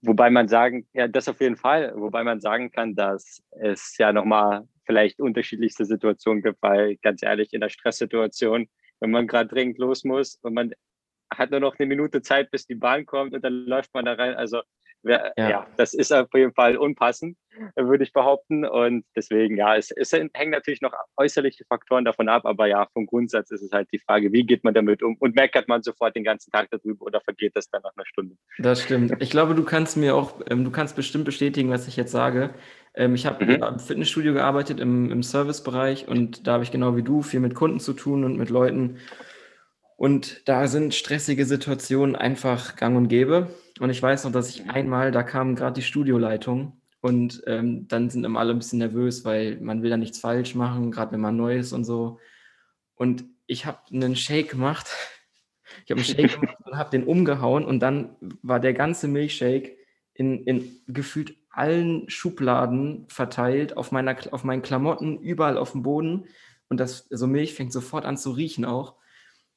Wobei man sagen, ja, das auf jeden Fall, wobei man sagen kann, dass es ja nochmal vielleicht unterschiedlichste Situationen gibt, weil ganz ehrlich, in der Stresssituation, wenn man gerade dringend los muss und man hat nur noch eine Minute Zeit, bis die Bahn kommt und dann läuft man da rein. Also ja. ja. das ist auf jeden Fall unpassend, würde ich behaupten. Und deswegen, ja, es, es hängen natürlich noch äußerliche Faktoren davon ab, aber ja, vom Grundsatz ist es halt die Frage, wie geht man damit um und meckert man sofort den ganzen Tag darüber oder vergeht das dann nach einer Stunde? Das stimmt. Ich glaube, du kannst mir auch, ähm, du kannst bestimmt bestätigen, was ich jetzt sage. Ähm, ich habe mhm. im Fitnessstudio gearbeitet, im, im Servicebereich und da habe ich genau wie du viel mit Kunden zu tun und mit Leuten. Und da sind stressige Situationen einfach gang und gäbe. Und ich weiß noch, dass ich einmal, da kam gerade die Studioleitung und ähm, dann sind immer alle ein bisschen nervös, weil man will da nichts falsch machen, gerade wenn man neu ist und so. Und ich habe einen Shake gemacht. Ich habe einen Shake gemacht und habe den umgehauen und dann war der ganze Milchshake in, in gefühlt allen Schubladen verteilt, auf, meiner, auf meinen Klamotten, überall auf dem Boden. Und das, so Milch fängt sofort an zu riechen auch.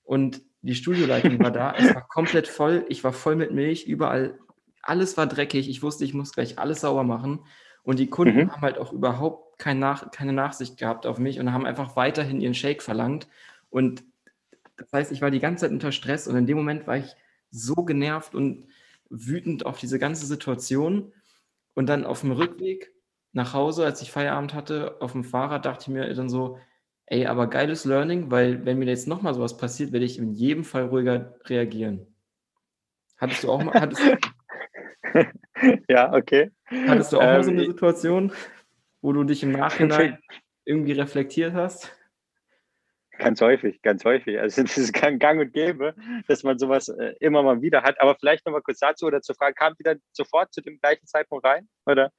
Und die Studioleitung war da, es war komplett voll, ich war voll mit Milch, überall, alles war dreckig, ich wusste, ich muss gleich alles sauber machen. Und die Kunden mhm. haben halt auch überhaupt kein Nach keine Nachsicht gehabt auf mich und haben einfach weiterhin ihren Shake verlangt. Und das heißt, ich war die ganze Zeit unter Stress und in dem Moment war ich so genervt und wütend auf diese ganze Situation. Und dann auf dem Rückweg nach Hause, als ich Feierabend hatte, auf dem Fahrrad, dachte ich mir dann so, ey, aber geiles Learning, weil wenn mir jetzt nochmal sowas passiert, werde ich in jedem Fall ruhiger reagieren. Hattest du auch mal, hattest, ja, okay. Hattest du auch ähm, mal so eine ähm, Situation, wo du dich im Nachhinein irgendwie reflektiert hast? Ganz häufig, ganz häufig. Also es ist gang, gang und gäbe, dass man sowas äh, immer mal wieder hat. Aber vielleicht nochmal kurz dazu oder zur Frage, kam die dann sofort zu dem gleichen Zeitpunkt rein? Oder?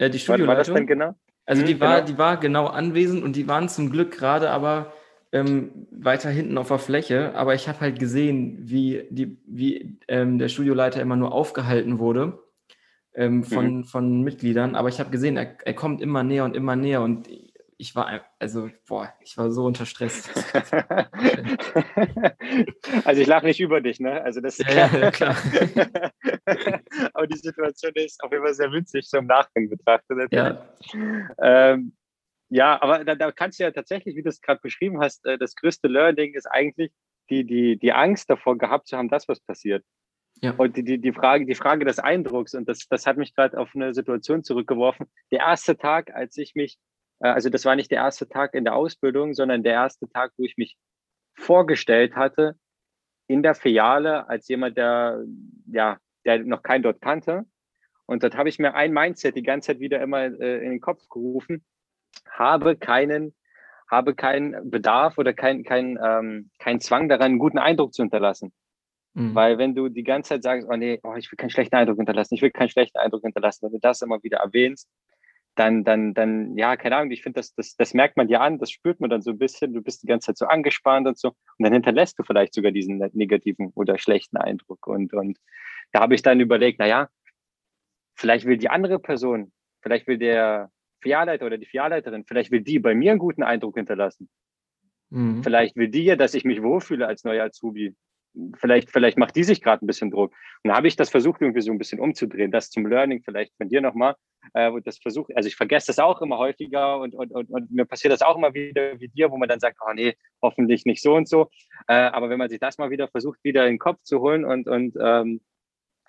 Ja, die Studioleitung. War, war das dann genau? Also die, mhm, war, genau. die war genau anwesend und die waren zum Glück gerade aber ähm, weiter hinten auf der Fläche. Aber ich habe halt gesehen, wie, die, wie ähm, der Studioleiter immer nur aufgehalten wurde ähm, von, mhm. von Mitgliedern. Aber ich habe gesehen, er, er kommt immer näher und immer näher und ich war, also, boah, ich war so unter Stress. also ich lache nicht über dich, ne? Also das ist klar. Ja, ja, klar. Aber die Situation ist auf jeden Fall sehr witzig, so im Nachgang betrachtet. Ja. Ähm, ja, aber da, da, kannst du ja tatsächlich, wie du es gerade beschrieben hast, äh, das größte Learning ist eigentlich die, die, die Angst davor gehabt zu haben, dass was passiert. Ja. Und die, die, die, Frage, die Frage des Eindrucks, und das, das hat mich gerade auf eine Situation zurückgeworfen. Der erste Tag, als ich mich also das war nicht der erste Tag in der Ausbildung, sondern der erste Tag, wo ich mich vorgestellt hatte in der Filiale als jemand, der, ja, der noch keinen dort kannte. Und dort habe ich mir ein Mindset die ganze Zeit wieder immer äh, in den Kopf gerufen, habe keinen, habe keinen Bedarf oder keinen kein, ähm, kein Zwang daran, einen guten Eindruck zu hinterlassen. Mhm. Weil wenn du die ganze Zeit sagst, oh nee, oh, ich will keinen schlechten Eindruck hinterlassen, ich will keinen schlechten Eindruck hinterlassen, wenn du das immer wieder erwähnst, dann, dann, dann, ja, keine Ahnung, ich finde, das, das, das merkt man dir an, das spürt man dann so ein bisschen, du bist die ganze Zeit so angespannt und so, und dann hinterlässt du vielleicht sogar diesen negativen oder schlechten Eindruck. Und, und da habe ich dann überlegt, naja, vielleicht will die andere Person, vielleicht will der Filialleiter oder die Filialleiterin, vielleicht will die bei mir einen guten Eindruck hinterlassen. Mhm. Vielleicht will die ja, dass ich mich wohlfühle als neuer Azubi vielleicht, vielleicht macht die sich gerade ein bisschen Druck. Und da habe ich das versucht, irgendwie so ein bisschen umzudrehen. Das zum Learning vielleicht von dir nochmal. Äh, das versuche, also ich vergesse das auch immer häufiger und, und, und, und, mir passiert das auch immer wieder wie dir, wo man dann sagt, oh nee, hoffentlich nicht so und so. Äh, aber wenn man sich das mal wieder versucht, wieder in den Kopf zu holen und, und ähm,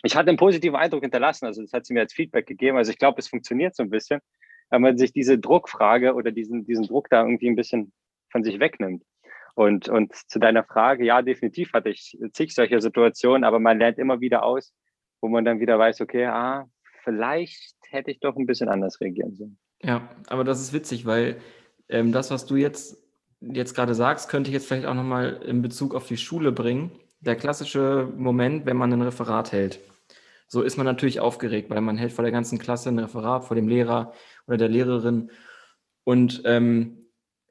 ich hatte einen positiven Eindruck hinterlassen, also das hat sie mir als Feedback gegeben. Also ich glaube, es funktioniert so ein bisschen, wenn man sich diese Druckfrage oder diesen, diesen Druck da irgendwie ein bisschen von sich wegnimmt. Und, und zu deiner Frage, ja, definitiv hatte ich zig solche Situationen, aber man lernt immer wieder aus, wo man dann wieder weiß, okay, ah, vielleicht hätte ich doch ein bisschen anders reagieren sollen. Ja, aber das ist witzig, weil ähm, das, was du jetzt, jetzt gerade sagst, könnte ich jetzt vielleicht auch nochmal in Bezug auf die Schule bringen. Der klassische Moment, wenn man ein Referat hält. So ist man natürlich aufgeregt, weil man hält vor der ganzen Klasse ein Referat, vor dem Lehrer oder der Lehrerin. Und ähm,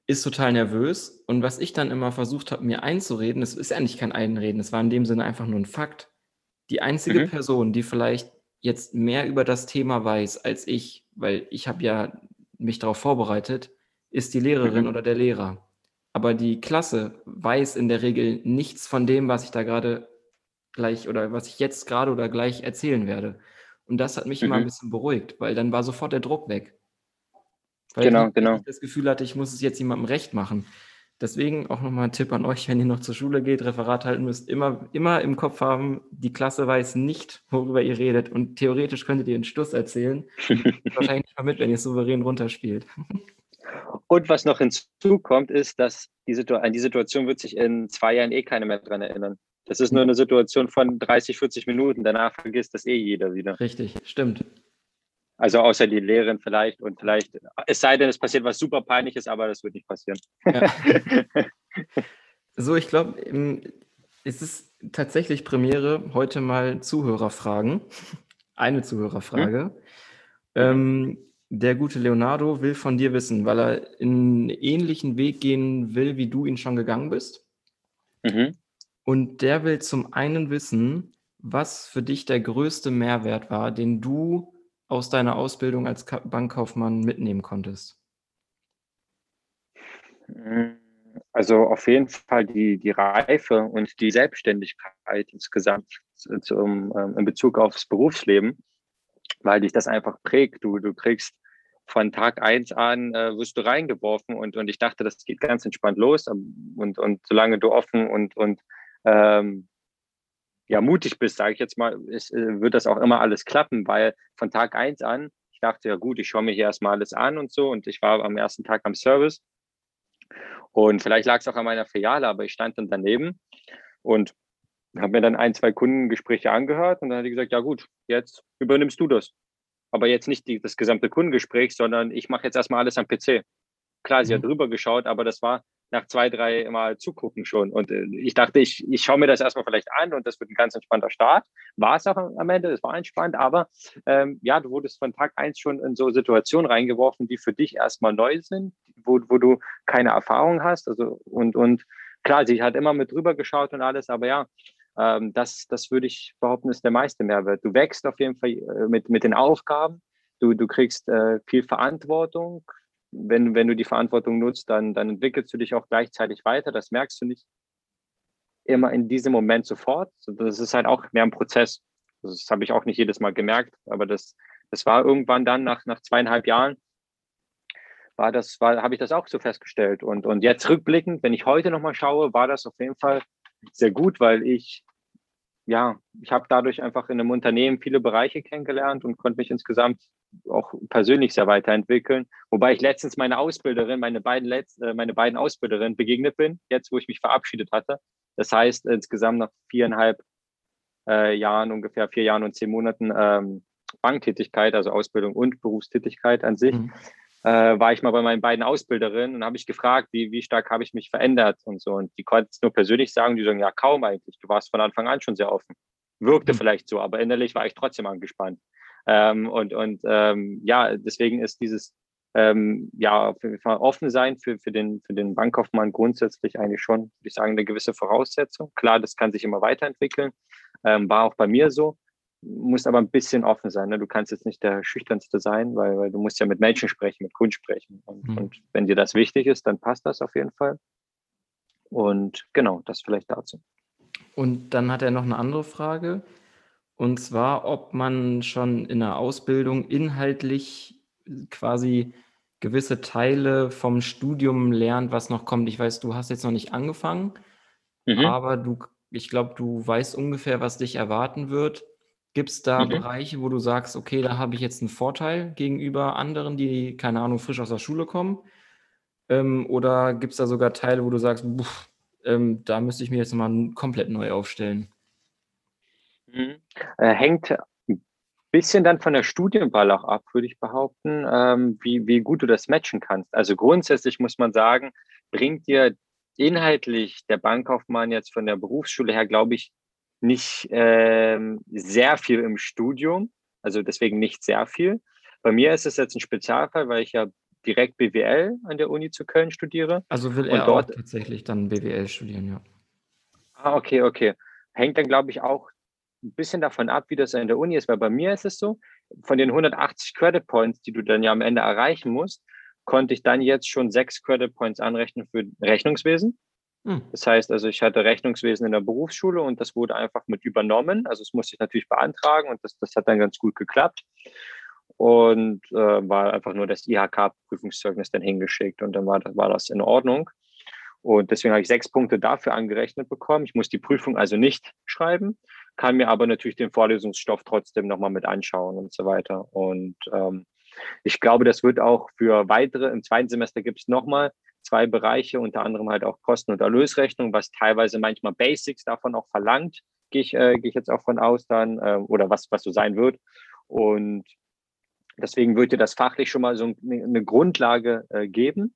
ist total nervös. Und was ich dann immer versucht habe, mir einzureden, das ist eigentlich kein Einreden, es war in dem Sinne einfach nur ein Fakt. Die einzige mhm. Person, die vielleicht jetzt mehr über das Thema weiß als ich, weil ich habe ja mich darauf vorbereitet, ist die Lehrerin mhm. oder der Lehrer. Aber die Klasse weiß in der Regel nichts von dem, was ich da gerade gleich oder was ich jetzt gerade oder gleich erzählen werde. Und das hat mich mhm. immer ein mhm. bisschen beruhigt, weil dann war sofort der Druck weg. Weil genau, ich genau. das Gefühl hatte, ich muss es jetzt jemandem recht machen. Deswegen auch nochmal ein Tipp an euch, wenn ihr noch zur Schule geht, Referat halten müsst, immer, immer im Kopf haben, die Klasse weiß nicht, worüber ihr redet. Und theoretisch könntet ihr einen Stuss erzählen. wahrscheinlich nicht mal mit, wenn ihr souverän runterspielt. Und was noch hinzukommt, ist, dass die an die Situation wird sich in zwei Jahren eh keiner mehr dran erinnern. Das ist nur eine Situation von 30, 40 Minuten. Danach vergisst das eh jeder wieder. Richtig, stimmt. Also außer die Lehrerin vielleicht und vielleicht, es sei denn, es passiert was super peinliches, aber das wird nicht passieren. Ja. so, ich glaube, es ist tatsächlich Premiere, heute mal Zuhörerfragen. Eine Zuhörerfrage. Hm? Ähm, der gute Leonardo will von dir wissen, weil er einen ähnlichen Weg gehen will, wie du ihn schon gegangen bist. Mhm. Und der will zum einen wissen, was für dich der größte Mehrwert war, den du aus deiner Ausbildung als Bankkaufmann mitnehmen konntest? Also auf jeden Fall die, die Reife und die Selbstständigkeit insgesamt zum, ähm, in Bezug aufs Berufsleben, weil dich das einfach prägt. Du, du kriegst von Tag eins an äh, wirst du reingeworfen und, und ich dachte, das geht ganz entspannt los. Und, und solange du offen und, und ähm, ja, mutig bist, sage ich jetzt mal, ist, äh, wird das auch immer alles klappen, weil von Tag eins an, ich dachte, ja gut, ich schaue mir hier erstmal alles an und so und ich war am ersten Tag am Service und vielleicht lag es auch an meiner Filiale, aber ich stand dann daneben und habe mir dann ein, zwei Kundengespräche angehört und dann hat die gesagt, ja gut, jetzt übernimmst du das. Aber jetzt nicht die, das gesamte Kundengespräch, sondern ich mache jetzt erstmal alles am PC. Klar, sie mhm. hat drüber geschaut, aber das war nach zwei, drei Mal zugucken schon. Und äh, ich dachte, ich, ich schaue mir das erstmal vielleicht an und das wird ein ganz entspannter Start. War es auch am Ende, es war entspannt, aber ähm, ja, du wurdest von Tag eins schon in so Situationen reingeworfen, die für dich erstmal neu sind, wo, wo du keine Erfahrung hast. Also und, und klar, sie hat immer mit drüber geschaut und alles, aber ja, ähm, das, das würde ich behaupten, ist der meiste Mehrwert. Du wächst auf jeden Fall äh, mit, mit den Aufgaben. Du, du kriegst äh, viel Verantwortung, wenn, wenn du die Verantwortung nutzt, dann, dann entwickelst du dich auch gleichzeitig weiter. Das merkst du nicht immer in diesem Moment sofort. Das ist halt auch mehr ein Prozess. Das habe ich auch nicht jedes Mal gemerkt, aber das, das war irgendwann dann nach, nach zweieinhalb Jahren, war das, war, habe ich das auch so festgestellt. Und, und jetzt rückblickend, wenn ich heute nochmal schaue, war das auf jeden Fall sehr gut, weil ich, ja, ich habe dadurch einfach in einem Unternehmen viele Bereiche kennengelernt und konnte mich insgesamt auch persönlich sehr weiterentwickeln. Wobei ich letztens meine Ausbilderin, meine beiden, Letz-, äh, meine beiden Ausbilderinnen begegnet bin, jetzt wo ich mich verabschiedet hatte. Das heißt, insgesamt nach viereinhalb äh, Jahren, ungefähr vier Jahren und zehn Monaten ähm, Banktätigkeit, also Ausbildung und Berufstätigkeit an sich, mhm. Äh, war ich mal bei meinen beiden Ausbilderinnen und habe ich gefragt, wie, wie stark habe ich mich verändert und so. Und die konnten es nur persönlich sagen, die sagen, ja, kaum eigentlich. Du warst von Anfang an schon sehr offen. Wirkte mhm. vielleicht so, aber innerlich war ich trotzdem angespannt. Ähm, und und ähm, ja, deswegen ist dieses ähm, ja, offen sein für, für, den, für den Bankkaufmann grundsätzlich eigentlich schon, würde ich sagen, eine gewisse Voraussetzung. Klar, das kann sich immer weiterentwickeln. Ähm, war auch bei mir so. Muss aber ein bisschen offen sein. Ne? Du kannst jetzt nicht der Schüchternste sein, weil, weil du musst ja mit Menschen sprechen, mit Kunden sprechen. Und, mhm. und wenn dir das wichtig ist, dann passt das auf jeden Fall. Und genau, das vielleicht dazu. Und dann hat er noch eine andere Frage. Und zwar, ob man schon in der Ausbildung inhaltlich quasi gewisse Teile vom Studium lernt, was noch kommt. Ich weiß, du hast jetzt noch nicht angefangen, mhm. aber du, ich glaube, du weißt ungefähr, was dich erwarten wird. Gibt es da mhm. Bereiche, wo du sagst, okay, da habe ich jetzt einen Vorteil gegenüber anderen, die, keine Ahnung, frisch aus der Schule kommen? Ähm, oder gibt es da sogar Teile, wo du sagst, pff, ähm, da müsste ich mir jetzt nochmal komplett neu aufstellen? Mhm. Äh, hängt ein bisschen dann von der Studienwahl auch ab, würde ich behaupten, ähm, wie, wie gut du das matchen kannst. Also grundsätzlich muss man sagen, bringt dir inhaltlich der Bankkaufmann jetzt von der Berufsschule her, glaube ich, nicht ähm, sehr viel im Studium. Also deswegen nicht sehr viel. Bei mir ist es jetzt ein Spezialfall, weil ich ja direkt BWL an der Uni zu Köln studiere. Also will er dort, tatsächlich dann BWL studieren, ja. Ah, okay, okay. Hängt dann, glaube ich, auch ein bisschen davon ab, wie das an der Uni ist, weil bei mir ist es so, von den 180 Credit Points, die du dann ja am Ende erreichen musst, konnte ich dann jetzt schon sechs Credit Points anrechnen für Rechnungswesen. Hm. Das heißt also, ich hatte Rechnungswesen in der Berufsschule und das wurde einfach mit übernommen. Also das musste ich natürlich beantragen und das, das hat dann ganz gut geklappt. Und äh, war einfach nur das IHK-Prüfungszeugnis dann hingeschickt und dann war, war das in Ordnung. Und deswegen habe ich sechs Punkte dafür angerechnet bekommen. Ich muss die Prüfung also nicht schreiben, kann mir aber natürlich den Vorlesungsstoff trotzdem nochmal mit anschauen und so weiter. Und ähm, ich glaube, das wird auch für weitere, im zweiten Semester gibt es nochmal zwei Bereiche, unter anderem halt auch Kosten- und Erlösrechnung, was teilweise manchmal Basics davon auch verlangt, gehe ich, äh, gehe ich jetzt auch von aus dann, äh, oder was, was so sein wird. Und deswegen dir das fachlich schon mal so eine Grundlage äh, geben,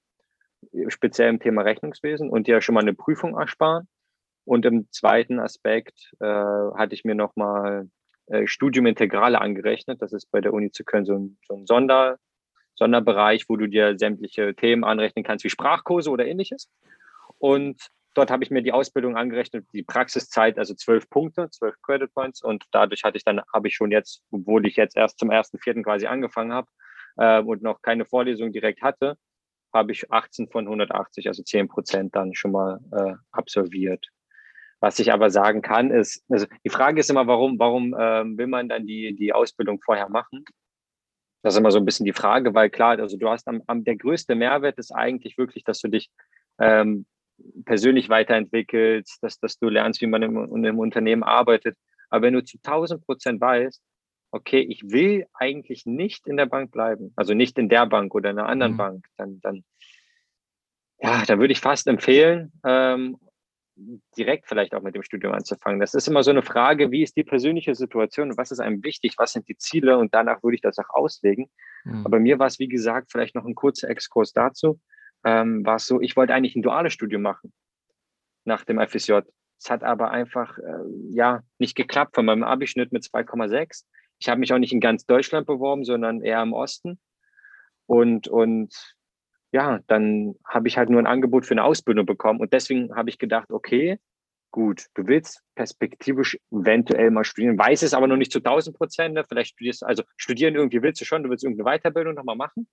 speziell im Thema Rechnungswesen und dir schon mal eine Prüfung ersparen. Und im zweiten Aspekt äh, hatte ich mir nochmal äh, Studium Integrale angerechnet. Das ist bei der Uni zu Köln so ein, so ein Sonder, Sonderbereich, wo du dir sämtliche Themen anrechnen kannst, wie Sprachkurse oder ähnliches. Und dort habe ich mir die Ausbildung angerechnet, die Praxiszeit, also zwölf Punkte, zwölf Credit Points. Und dadurch hatte ich dann, habe ich schon jetzt, obwohl ich jetzt erst zum ersten Vierten quasi angefangen habe äh, und noch keine Vorlesung direkt hatte, habe ich 18 von 180, also 10 Prozent dann schon mal äh, absolviert. Was ich aber sagen kann, ist, also die Frage ist immer, warum, warum äh, will man dann die, die Ausbildung vorher machen? Das ist immer so ein bisschen die Frage, weil klar, also du hast am, am der größte Mehrwert ist eigentlich wirklich, dass du dich ähm, persönlich weiterentwickelst, dass, dass du lernst, wie man im, im Unternehmen arbeitet. Aber wenn du zu 1000 Prozent weißt, okay, ich will eigentlich nicht in der Bank bleiben, also nicht in der Bank oder in einer anderen mhm. Bank, dann, dann, ja, dann würde ich fast empfehlen, ähm, direkt vielleicht auch mit dem Studium anzufangen. Das ist immer so eine Frage, wie ist die persönliche Situation, was ist einem wichtig, was sind die Ziele und danach würde ich das auch auslegen. Mhm. Aber mir war es, wie gesagt, vielleicht noch ein kurzer Exkurs dazu, ähm, war es so, ich wollte eigentlich ein duales Studium machen nach dem FSJ. Es hat aber einfach äh, ja nicht geklappt von meinem Abischnitt mit 2,6. Ich habe mich auch nicht in ganz Deutschland beworben, sondern eher im Osten. Und, und ja, dann habe ich halt nur ein Angebot für eine Ausbildung bekommen. Und deswegen habe ich gedacht, okay, gut, du willst perspektivisch eventuell mal studieren, weiß es aber noch nicht zu 1000 Prozent. Ne? Vielleicht studierst also studieren irgendwie willst du schon, du willst irgendeine Weiterbildung nochmal machen.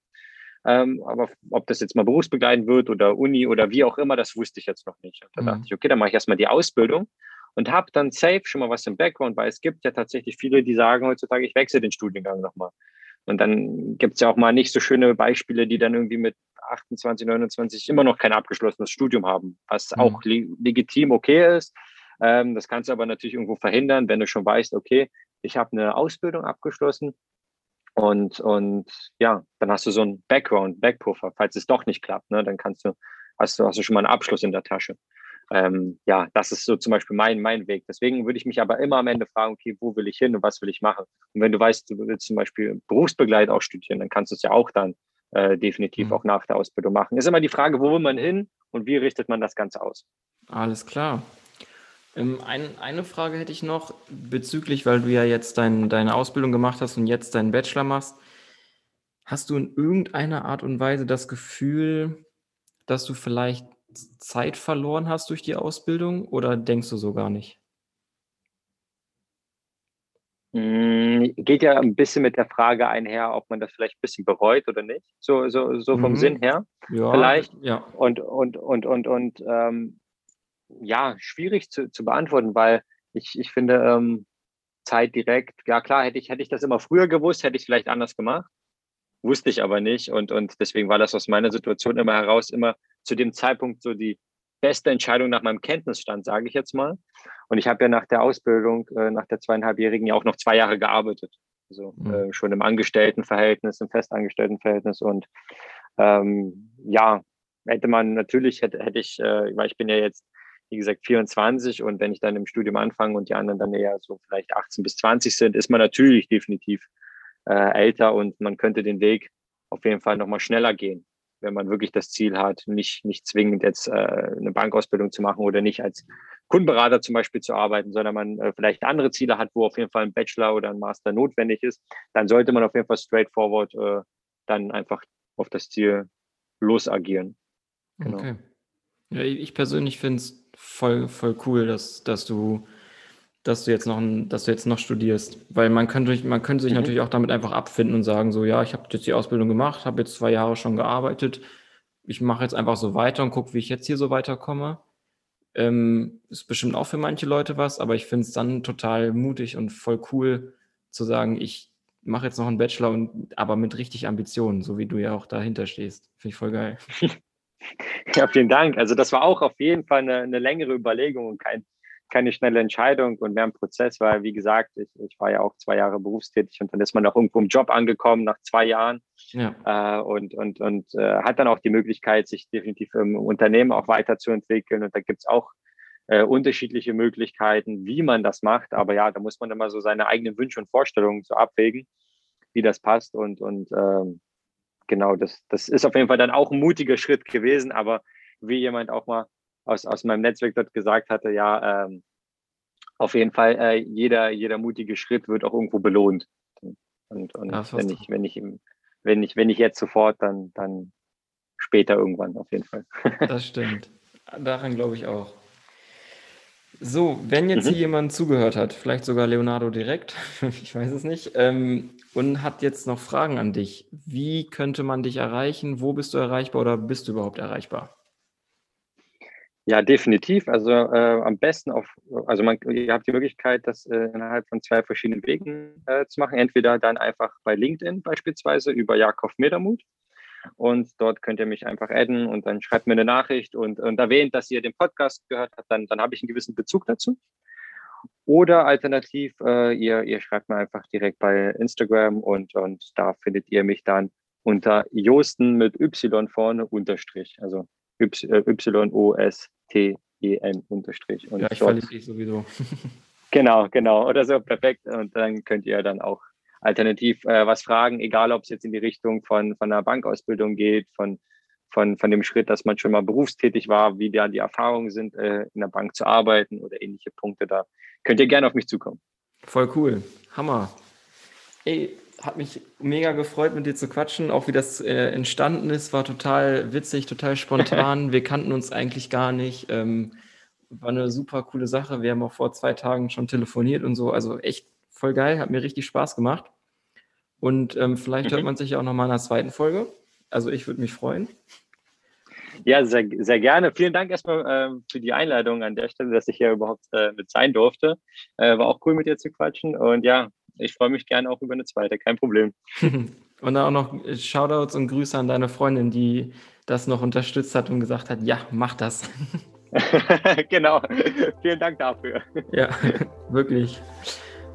Ähm, aber ob das jetzt mal berufsbegleitend wird oder Uni oder wie auch immer, das wusste ich jetzt noch nicht. Und da mhm. dachte ich, okay, dann mache ich erstmal die Ausbildung und habe dann safe schon mal was im Background, weil es gibt ja tatsächlich viele, die sagen heutzutage, ich wechsle den Studiengang nochmal. Und dann gibt es ja auch mal nicht so schöne Beispiele, die dann irgendwie mit 28, 29 immer noch kein abgeschlossenes Studium haben, was mhm. auch legitim okay ist. Ähm, das kannst du aber natürlich irgendwo verhindern, wenn du schon weißt, okay, ich habe eine Ausbildung abgeschlossen, und, und ja, dann hast du so einen Background, Backpuffer, falls es doch nicht klappt, ne, dann kannst du, hast du, hast du schon mal einen Abschluss in der Tasche. Ähm, ja, das ist so zum Beispiel mein, mein Weg. Deswegen würde ich mich aber immer am Ende fragen, okay, wo will ich hin und was will ich machen? Und wenn du weißt, du willst zum Beispiel Berufsbegleit auch studieren, dann kannst du es ja auch dann äh, definitiv mhm. auch nach der Ausbildung machen. Ist immer die Frage, wo will man hin und wie richtet man das Ganze aus? Alles klar. Ähm, ein, eine Frage hätte ich noch bezüglich, weil du ja jetzt dein, deine Ausbildung gemacht hast und jetzt deinen Bachelor machst. Hast du in irgendeiner Art und Weise das Gefühl, dass du vielleicht Zeit verloren hast durch die Ausbildung oder denkst du so gar nicht? Hm, geht ja ein bisschen mit der Frage einher, ob man das vielleicht ein bisschen bereut oder nicht. So, so, so vom mhm. Sinn her. Ja, vielleicht. Ja. Und, und, und, und, und ähm, ja, schwierig zu, zu beantworten, weil ich, ich finde, ähm, Zeit direkt, ja klar, hätte ich, hätte ich das immer früher gewusst, hätte ich es vielleicht anders gemacht. Wusste ich aber nicht. Und, und deswegen war das aus meiner Situation immer heraus immer zu dem Zeitpunkt so die beste Entscheidung nach meinem Kenntnisstand, sage ich jetzt mal. Und ich habe ja nach der Ausbildung, äh, nach der zweieinhalbjährigen ja auch noch zwei Jahre gearbeitet. Also mhm. äh, schon im Angestelltenverhältnis, im Festangestelltenverhältnis. Und ähm, ja, hätte man natürlich, hätte, hätte ich, äh, weil ich bin ja jetzt wie gesagt, 24 und wenn ich dann im Studium anfange und die anderen dann eher so vielleicht 18 bis 20 sind, ist man natürlich definitiv äh, älter und man könnte den Weg auf jeden Fall nochmal schneller gehen, wenn man wirklich das Ziel hat, nicht, nicht zwingend jetzt äh, eine Bankausbildung zu machen oder nicht als Kundenberater zum Beispiel zu arbeiten, sondern man äh, vielleicht andere Ziele hat, wo auf jeden Fall ein Bachelor oder ein Master notwendig ist, dann sollte man auf jeden Fall straightforward äh, dann einfach auf das Ziel losagieren. Genau. Okay. Ja, ich persönlich finde es voll, voll cool, dass, dass du, dass du jetzt noch, dass du jetzt noch studierst. Weil man könnte, man könnte sich mhm. natürlich auch damit einfach abfinden und sagen, so, ja, ich habe jetzt die Ausbildung gemacht, habe jetzt zwei Jahre schon gearbeitet. Ich mache jetzt einfach so weiter und gucke, wie ich jetzt hier so weiterkomme. Ähm, ist bestimmt auch für manche Leute was, aber ich finde es dann total mutig und voll cool zu sagen, ich mache jetzt noch einen Bachelor und aber mit richtig Ambitionen, so wie du ja auch dahinter stehst. Finde ich voll geil. Ja, vielen Dank. Also das war auch auf jeden Fall eine, eine längere Überlegung und kein, keine schnelle Entscheidung und mehr ein Prozess, weil, wie gesagt, ich, ich war ja auch zwei Jahre berufstätig und dann ist man auch irgendwo im Job angekommen nach zwei Jahren ja. äh, und, und, und äh, hat dann auch die Möglichkeit, sich definitiv im Unternehmen auch weiterzuentwickeln. Und da gibt es auch äh, unterschiedliche Möglichkeiten, wie man das macht. Aber ja, da muss man immer so seine eigenen Wünsche und Vorstellungen so abwägen, wie das passt. Und, und ähm, genau, das, das ist auf jeden Fall dann auch ein mutiger Schritt gewesen. Aber wie jemand auch mal aus, aus meinem Netzwerk dort gesagt hatte, ja, ähm, auf jeden Fall, äh, jeder, jeder mutige Schritt wird auch irgendwo belohnt. Und, und ja, wenn, ich, wenn, ich, wenn, ich, wenn ich jetzt sofort, dann, dann später irgendwann auf jeden Fall. das stimmt. Daran glaube ich auch. So, wenn jetzt mhm. hier jemand zugehört hat, vielleicht sogar Leonardo direkt, ich weiß es nicht, ähm, und hat jetzt noch Fragen an dich, wie könnte man dich erreichen? Wo bist du erreichbar oder bist du überhaupt erreichbar? Ja, definitiv. Also äh, am besten auf, also man, ihr habt die Möglichkeit, das äh, innerhalb von zwei verschiedenen Wegen äh, zu machen. Entweder dann einfach bei LinkedIn beispielsweise über Jakob Medermuth und dort könnt ihr mich einfach adden und dann schreibt mir eine Nachricht und, und erwähnt, dass ihr den Podcast gehört habt, dann, dann habe ich einen gewissen Bezug dazu. Oder alternativ, äh, ihr, ihr schreibt mir einfach direkt bei Instagram und, und da findet ihr mich dann unter Josten mit Y vorne unterstrich, also Y-O-S-T-E-N unterstrich. Ja, ich verlinke dich sowieso. genau, genau, oder so, perfekt. Und dann könnt ihr dann auch alternativ äh, was fragen, egal ob es jetzt in die Richtung von, von einer Bankausbildung geht, von, von, von dem Schritt, dass man schon mal berufstätig war, wie da die Erfahrungen sind, äh, in der Bank zu arbeiten oder ähnliche Punkte. Da könnt ihr gerne auf mich zukommen. Voll cool. Hammer. Ey, hat mich mega gefreut, mit dir zu quatschen. Auch wie das äh, entstanden ist, war total witzig, total spontan. Wir kannten uns eigentlich gar nicht. Ähm, war eine super coole Sache. Wir haben auch vor zwei Tagen schon telefoniert und so. Also echt voll geil, hat mir richtig Spaß gemacht. Und ähm, vielleicht mhm. hört man sich ja auch nochmal in einer zweiten Folge. Also ich würde mich freuen. Ja, sehr, sehr gerne. Vielen Dank erstmal ähm, für die Einladung an der Stelle, dass ich hier überhaupt äh, mit sein durfte. Äh, war auch cool mit dir zu quatschen. Und ja, ich freue mich gerne auch über eine zweite, kein Problem. und dann auch noch Shoutouts und Grüße an deine Freundin, die das noch unterstützt hat und gesagt hat, ja, mach das. genau. Vielen Dank dafür. Ja, wirklich.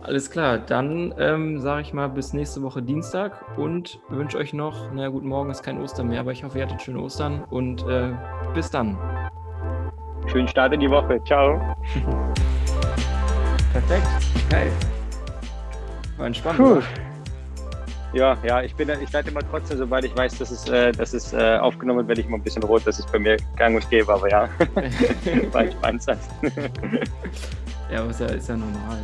Alles klar, dann ähm, sage ich mal bis nächste Woche Dienstag und wünsche euch noch, naja, guten Morgen ist kein Ostern mehr, aber ich hoffe, ihr hattet schöne Ostern und äh, bis dann. Schönen Start in die Woche. Ciao. Perfekt. Geil. War entspannt. Puh. Ja, ja, ich bin, ich leite immer trotzdem, sobald ich weiß, dass es, äh, dass es äh, aufgenommen wird, werde ich immer ein bisschen rot. Das ist bei mir gang und gäbe, aber ja, war entspannt. ja, aber ist ja, ist ja normal.